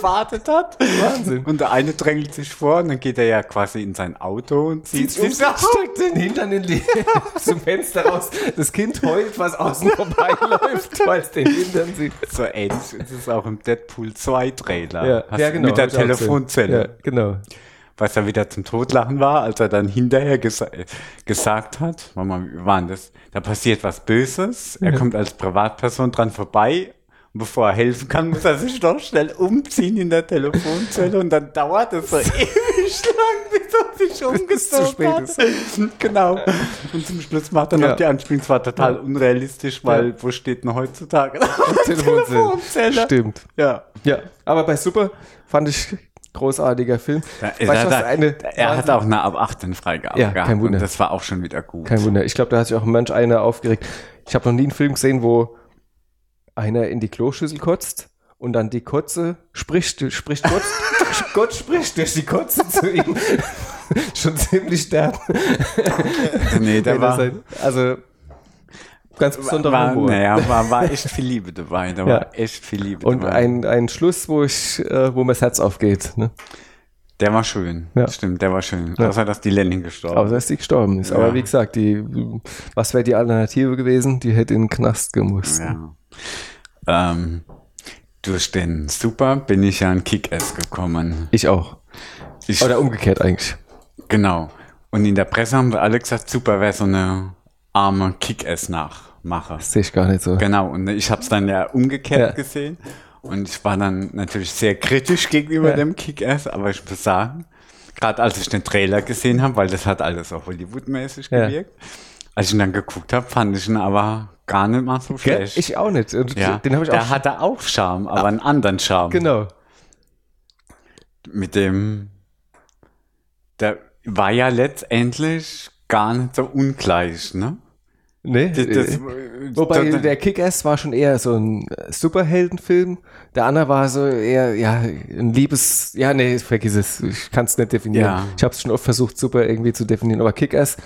gewartet hat. Wahnsinn. Und der eine drängelt sich vor und dann geht er ja quasi in sein Auto und zieht sich um, steckt den Hintern in die, zum Fenster raus. Das Kind heult, was außen vorbeiläuft, weil es den Hintern sieht. So ähnlich ist es auch im Deadpool 2 Trailer. Ja, Hast ja du genau. Mit der. Telefonzelle. Ja, genau. Was er wieder zum Totlachen war, als er dann hinterher gesa gesagt hat, war denn das? Da passiert was Böses, er kommt als Privatperson dran vorbei und bevor er helfen kann, muss er sich doch schnell umziehen in der Telefonzelle und dann dauert es so ewig lang, bis er sich zu umgezogen hat. genau. Und zum Schluss macht er noch Ja. die Anspielung, es war total unrealistisch, weil Ja. wo steht denn heutzutage? Telefonzelle. Telefonzelle. Stimmt. Ja. Ja, aber bei Super fand ich großartiger Film. Da, da, da, er hat auch eine ab 18 Freigabe Ja, gehabt. kein Wunder. Und das war auch schon wieder gut. Kein Wunder. Ich glaube, da hat sich auch manch einer aufgeregt. Ich habe noch nie einen Film gesehen, wo einer in die Kloschüssel kotzt und dann die Kotze spricht, spricht Gott, Gott spricht durch die Kotze zu ihm. Schon ziemlich derb. nee, der war, halt- also, ganz besonderer war, Humor. Naja, war, war echt viel Liebe dabei. Da Ja. war echt viel Liebe Und dabei. ein, ein Schluss, wo ich, äh, wo mir das Herz aufgeht. Ne? der war schön. Ja. Stimmt, der war schön. Ja. Außer, dass die Lenning gestorben Außer dass die gestorben ist. Ja. Aber wie gesagt, die, was wäre die Alternative gewesen? Die hätte in den Knast gemusst. Ja. Ähm, durch den Super bin ich ja an Kick-Ass gekommen. Ich auch. Ich, Oder umgekehrt eigentlich. genau. Und in der Presse haben sie alle gesagt, Super wäre so eine arme Kick-Ass-Nachmacher. Das sehe ich gar nicht so. Genau, und ich habe es dann ja umgekehrt Ja. gesehen. Und ich war dann natürlich sehr kritisch gegenüber Ja. dem Kick-Ass, aber ich muss sagen, gerade als ich den Trailer gesehen habe, weil das hat alles auch Hollywood-mäßig Ja. gewirkt, als ich ihn dann geguckt habe, fand ich ihn aber gar nicht mal so schlecht. Ich auch nicht. Und ja, Den habe ich der auch. hatte auch Charme, aber einen anderen Charme. Genau. Mit dem, der war ja letztendlich gar nicht so ungleich, ne? Nee, Das, das, äh, wobei das- der Kick-Ass war schon eher so ein äh, Superheldenfilm. Der andere war so eher, ja, ein Liebes, ja, nee, vergiss es. Ich kann es nicht definieren. Ja. Ich habe es schon oft versucht, super irgendwie zu definieren. Aber Kick-Ass,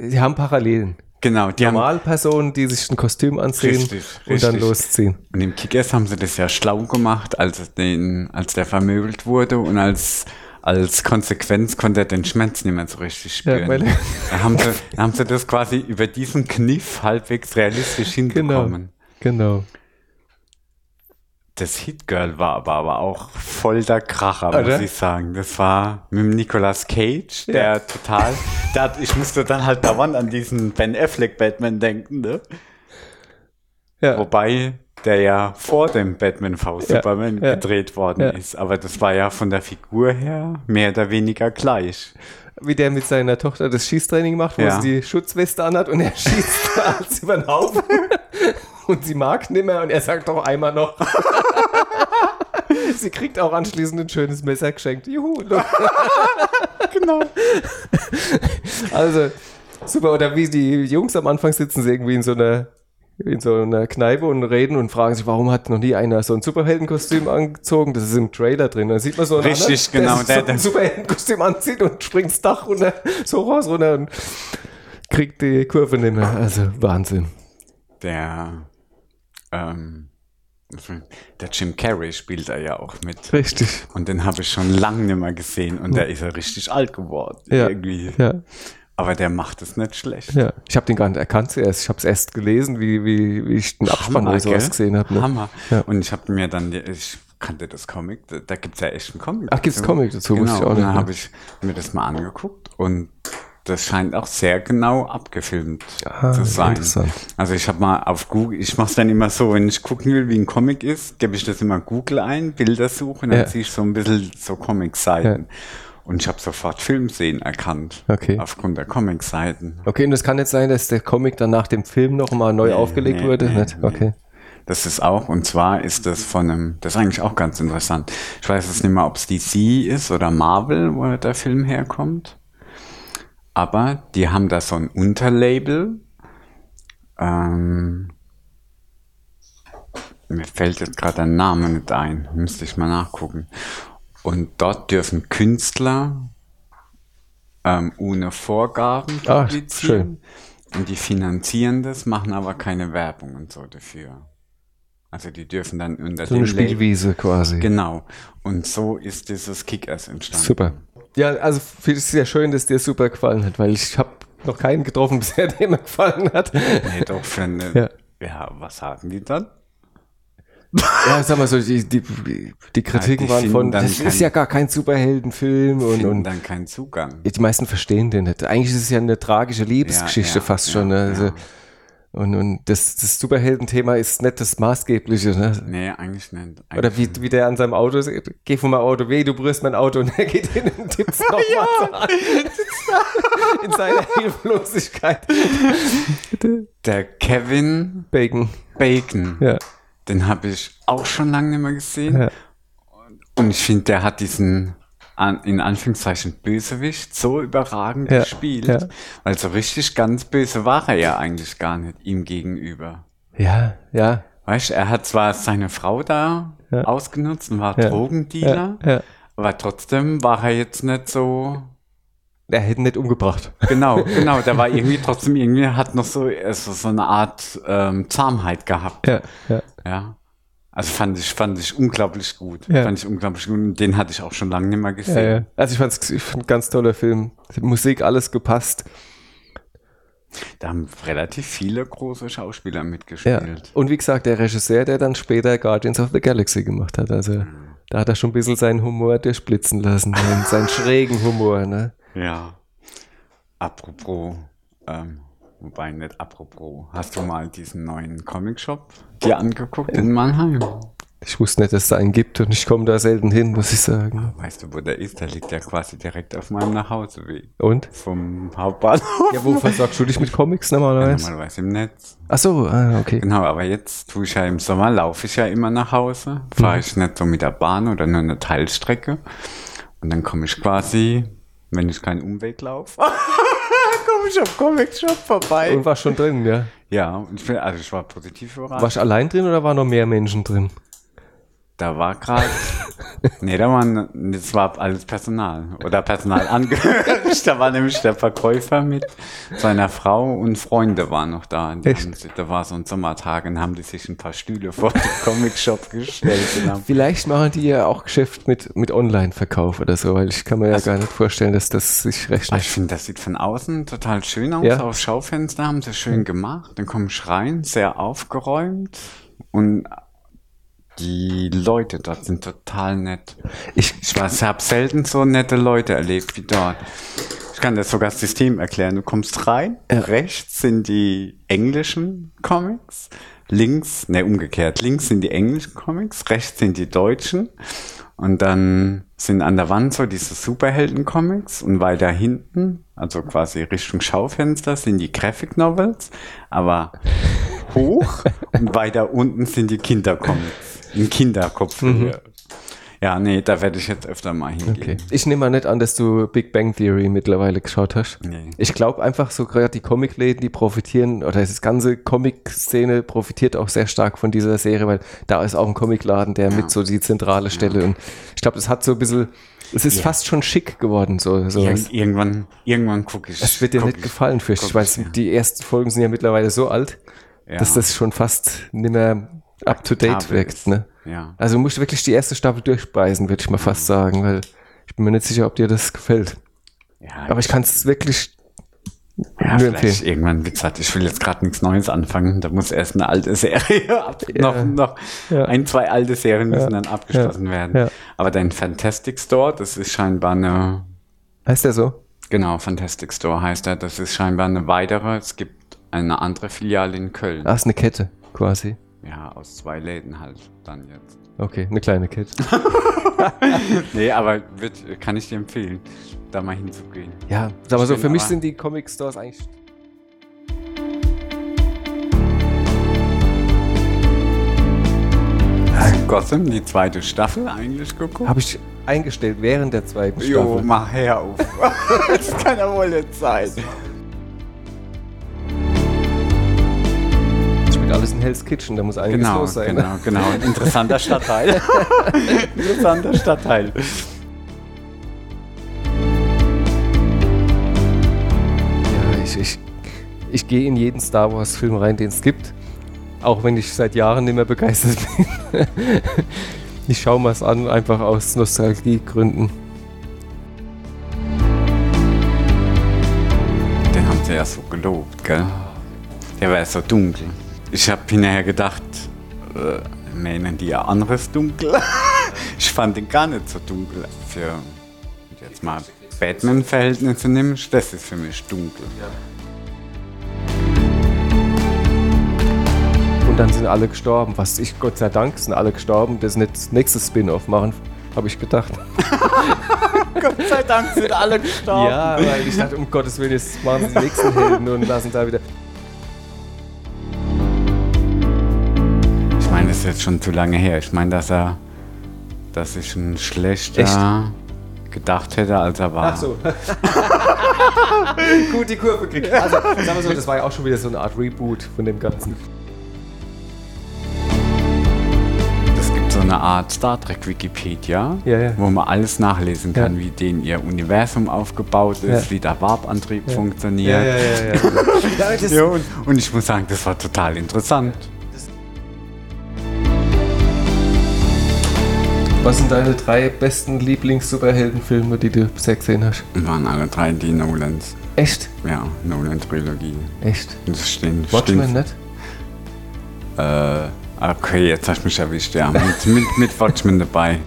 die haben Parallelen. genau, die haben Normale Personen, die sich ein Kostüm anziehen Richtig, und dann losziehen. Und im Kickers haben sie das ja schlau gemacht, als, den, als der vermöbelt wurde und als, als Konsequenz konnte er den Schmerz nicht mehr so richtig spüren. Ja, da haben sie, da haben sie das quasi über diesen Kniff halbwegs realistisch Genau. hinbekommen. Genau. Das Hit Girl war aber, aber auch voll der Kracher, Oder? muss ich sagen. Das war mit dem Nicolas Cage, der Ja. total, der hat, ich musste dann halt dauernd an diesen Ben Affleck Batman denken, ne? Ja. Wobei der ja vor dem Batman v Superman ja, gedreht worden ist. Aber das war ja von der Figur her mehr oder weniger gleich. Wie der mit seiner Tochter das Schießtraining macht, wo Ja. sie die Schutzweste anhat und er schießt alles über den Haufen. Und sie mag nimmer und er sagt doch einmal noch. sie kriegt auch anschließend ein schönes Messer geschenkt. Juhu. Genau. Also, super. Oder wie die Jungs am Anfang sitzen sie irgendwie in so einer in so einer Kneipe und reden und fragen sich, warum hat noch nie einer so ein Superheldenkostüm angezogen? Das ist im Trailer drin. Da sieht man so einen Richtig, anderen, genau, der, der- so ein Superheldenkostüm anzieht und springt das Dach runter, so raus runter und kriegt die Kurve nicht mehr. Also Wahnsinn. Der, ähm, der Jim Carrey spielt da ja auch mit. Richtig. Und den habe ich schon lange nicht mehr gesehen und der ist ja richtig alt geworden. Ja. Irgendwie. Ja, Aber der macht es nicht schlecht. ja. Ich habe den gar nicht erkannt zuerst. Ich habe es erst gelesen, wie, wie, wie ich den Abspann oder sowas gell? gesehen habe. Ne? Hammer. Ja. Und ich habe mir dann, ich kannte das Comic, da, da gibt es ja echt einen Comic. Ach, gibt's dazu. Comic dazu? Wusste Genau, ich auch und dann ne? habe ich mir das mal angeguckt und das scheint auch sehr genau abgefilmt Ah, zu sein. Also ich habe mal auf Google, ich mache es dann immer so, wenn ich gucken will, wie ein Comic ist, gebe ich das immer Google ein, Bilder suchen, dann Ja. sehe ich so ein bisschen so Comic-Seiten. Und ich habe sofort Filmszenen erkannt. Okay. Aufgrund der Comic-Seiten. Okay, und es kann jetzt sein, dass der Comic dann nach dem Film nochmal neu Nee, aufgelegt nee, wurde? nee, nicht? Okay. Das ist auch, und zwar ist das von einem, das ist eigentlich auch ganz interessant. Ich weiß jetzt nicht mehr, ob es DC ist oder Marvel, wo der Film herkommt. Aber die haben da so ein Unterlabel. Ähm, mir fällt jetzt gerade der Name nicht ein, müsste ich mal nachgucken. Und dort dürfen Künstler ähm, ohne Vorgaben Ah, publizieren. Und die finanzieren das, machen aber keine Werbung und so dafür. Also die dürfen dann unter So eine dem Label- Spielwiese quasi. Genau. Und so ist dieses Kick-Ass entstanden. Super. Ja, also finde ich sehr schön, dass dir super gefallen hat, weil ich habe noch keinen getroffen bisher, der mir gefallen hat. Nee, doch für eine, Ja. ja. was sagen die dann? Ja, sag mal so, die, die, die Kritiken die waren von, das kein- ist ja gar kein Superheldenfilm und, und dann keinen Zugang. die meisten verstehen den nicht. Eigentlich ist es ja eine tragische Liebesgeschichte Ja, ja, fast ja, schon. Ne? Also, ja. Und, und das, das Superheldenthema ist nicht das Maßgebliche. Ne? Nee, eigentlich nicht. Oder Eigentlich wie, wie der an seinem Auto sagt, geh von meinem Auto weh, du berührst mein Auto und er geht hin und tippt nochmal an. In seiner Hilflosigkeit. Der Kevin Bacon. Bacon, Ja. den habe ich auch schon lange nicht mehr gesehen. Ja. Und ich finde, der hat diesen an, in Anführungszeichen Bösewicht so überragend Ja, gespielt. ja. Weil so richtig ganz böse war er ja eigentlich gar nicht ihm gegenüber. Ja, ja. Weißt du, er hat zwar seine Frau da Ja. ausgenutzt und war. Drogendealer, aber trotzdem war er jetzt nicht so er hätte ihn nicht umgebracht. Genau, genau. Der war irgendwie trotzdem irgendwie, hat noch so, also so eine Art ähm, Zahmheit gehabt. Ja, ja. Ja. Also fand ich, fand ich unglaublich gut. Ja. Fand ich unglaublich gut. Und den hatte ich auch schon lange nicht mehr Ja, gesehen. ja. Also ich fand's, ich fand ein ganz toller Film. Musik, alles gepasst. Da haben relativ viele große Schauspieler Ja. mitgespielt. Und wie gesagt, der Regisseur, der dann später Guardians of the Galaxy gemacht hat. Also da hat er schon ein bisschen seinen Humor durchblitzen lassen. seinen, seinen schrägen Humor, ne? Ja. Apropos, ähm, wobei nicht apropos, hast du mal diesen neuen Comic-Shop dir angeguckt in Mannheim? Ich wusste nicht, dass es da einen gibt und ich komme da selten hin, muss ich sagen. Weißt du, wo der ist? Der liegt ja quasi direkt auf meinem Nachhauseweg. Und? Vom Hauptbahnhof. Ja, wo versorgst du dich mit Comics normalerweise? Normalerweise im Netz. Ach so, ah, okay. Genau, aber jetzt tue ich ja im Sommer, laufe ich ja immer nach Hause. Fahre ich nicht so mit der Bahn oder nur eine Teilstrecke. Und dann komme ich quasi, wenn ich keinen Umweg laufe, komme ich am Comic Shop vorbei. Und war schon drin, ja. Ja, und ich bin, also ich war positiv überrascht. Warst du allein drin oder waren noch mehr Menschen drin? Da war gerade, nee, da waren, das war alles Personal oder Personal angehörig. Da war nämlich der Verkäufer mit seiner Frau und Freunde waren noch da. Sich, da war so ein Sommertag und haben die sich ein paar Stühle vor den Comic-Shop gestellt. Vielleicht machen die ja auch Geschäft mit, mit Online-Verkauf oder so, weil ich kann mir ja gar nicht vorstellen, dass das sich Ah, rechnet. ich finde, das sieht von außen total schön aus. Ja. Aufs Schaufenster haben sie schön gemacht. Dann komme ich rein, sehr aufgeräumt und die Leute dort sind total nett. Ich, Ich habe selten so nette Leute erlebt wie dort. Ich kann das sogar das System erklären. Du kommst rein, rechts sind die englischen Comics, links, ne, umgekehrt, links sind die englischen Comics, rechts sind die deutschen. Und dann sind an der Wand so diese Superhelden-Comics und weiter hinten, also quasi Richtung Schaufenster, sind die Graphic Novels, aber hoch und weiter unten sind die Kindercomics. In Kinderkopfhöhe. Ja, nee, da werde ich jetzt öfter mal hingehen. okay. ich nehme mal nicht an, dass du Big Bang Theory mittlerweile geschaut hast. Nee. Ich glaube einfach so gerade die Comicläden, die profitieren, oder das ganze Comic-Szene profitiert auch sehr stark von dieser Serie, weil da ist auch ein Comicladen, der mit so die zentrale Stelle und ich glaube, das hat so ein bisschen, es ist fast schon schick geworden, so, so. Ir irgendwann, irgendwann gucke ich. Das wird dir nicht ich- gefallen, fürchte ich, weil ich, ja. die ersten Folgen sind ja mittlerweile so alt, Ja. dass das schon fast nicht mehr up to date wirkt, ne? Ja. Also musst du wirklich die erste Staffel durchbeißen, würde ich mal fast sagen, weil ich bin mir nicht sicher, ob dir das gefällt. ja, Aber ich kann es wirklich ja, nur vielleicht empfehlen. irgendwann, wie gesagt, ich will jetzt gerade nichts Neues anfangen. Da muss erst eine alte Serie ab. Noch, noch Ja. ein, zwei alte Serien müssen dann abgeschlossen Ja. werden. Ja. Aber dein Fantastic Store, das ist scheinbar eine, Heißt der so? genau, Fantastic Store heißt er. Das ist scheinbar eine weitere. Es gibt eine andere Filiale in Köln. Ah, ist eine Kette quasi. Ja, aus zwei Läden halt dann jetzt. Okay, eine kleine Kette. Nee, aber wird, kann ich dir empfehlen, da mal hinzugehen. Ja, sag mal so, für mich sind die Comic Stores eigentlich. Gotham, die zweite Staffel eigentlich geguckt? Habe ich eingestellt während der zweiten Jo, Staffel. mach her auf. das kann ja wohl nicht sein. Alles in Hell's Kitchen, da muss einiges Genau, los sein. ne? genau, genau. Ein interessanter Stadtteil. interessanter Stadtteil. Ja, ich, ich, ich gehe in jeden Star Wars Film rein, den es gibt. Auch wenn ich seit Jahren nicht mehr begeistert bin. ich schaue mal es an, einfach aus Nostalgiegründen. Den haben sie ja so gelobt, gell? Der war ja so dunkel. Ich habe hinterher gedacht, äh, meinen die ja anderes Dunkel? ich fand den gar nicht so dunkel. Für jetzt mal Batman-Verhältnisse nimmst, das ist für mich dunkel. Und dann sind alle gestorben. Was ich, Gott sei Dank, sind alle gestorben. Das nächste Spin-off machen, habe ich gedacht. Gott sei Dank sind alle gestorben. Ja, weil ich dachte, um Gottes Willen, jetzt machen sie die nächsten Helden und lassen da wieder. Ist jetzt schon zu lange her. Ich meine, dass er, dass ich ein schlechter gedacht hätte, als er war. Ach so. Gut, die Kurve kriegt. Also, sagen wir so, das war ja auch schon wieder so eine Art Reboot von dem Ganzen. Es gibt so eine Art Star Trek Wikipedia, Ja, ja. wo man alles nachlesen kann, Ja. wie denen ihr Universum aufgebaut ist, wie der Warp-Antrieb funktioniert. ja, ja. Ja, und, und ich muss sagen, das war total interessant. Was sind deine drei besten Lieblings-Superheldenfilme, die du bisher gesehen hast? Waren alle drei die Nolans. Echt? Ja, Nolan-Trilogie. Echt? Das stehen, Watchmen nicht? Äh, okay, jetzt hast du mich erwischt, ja. Mit, mit, mit Watchmen dabei.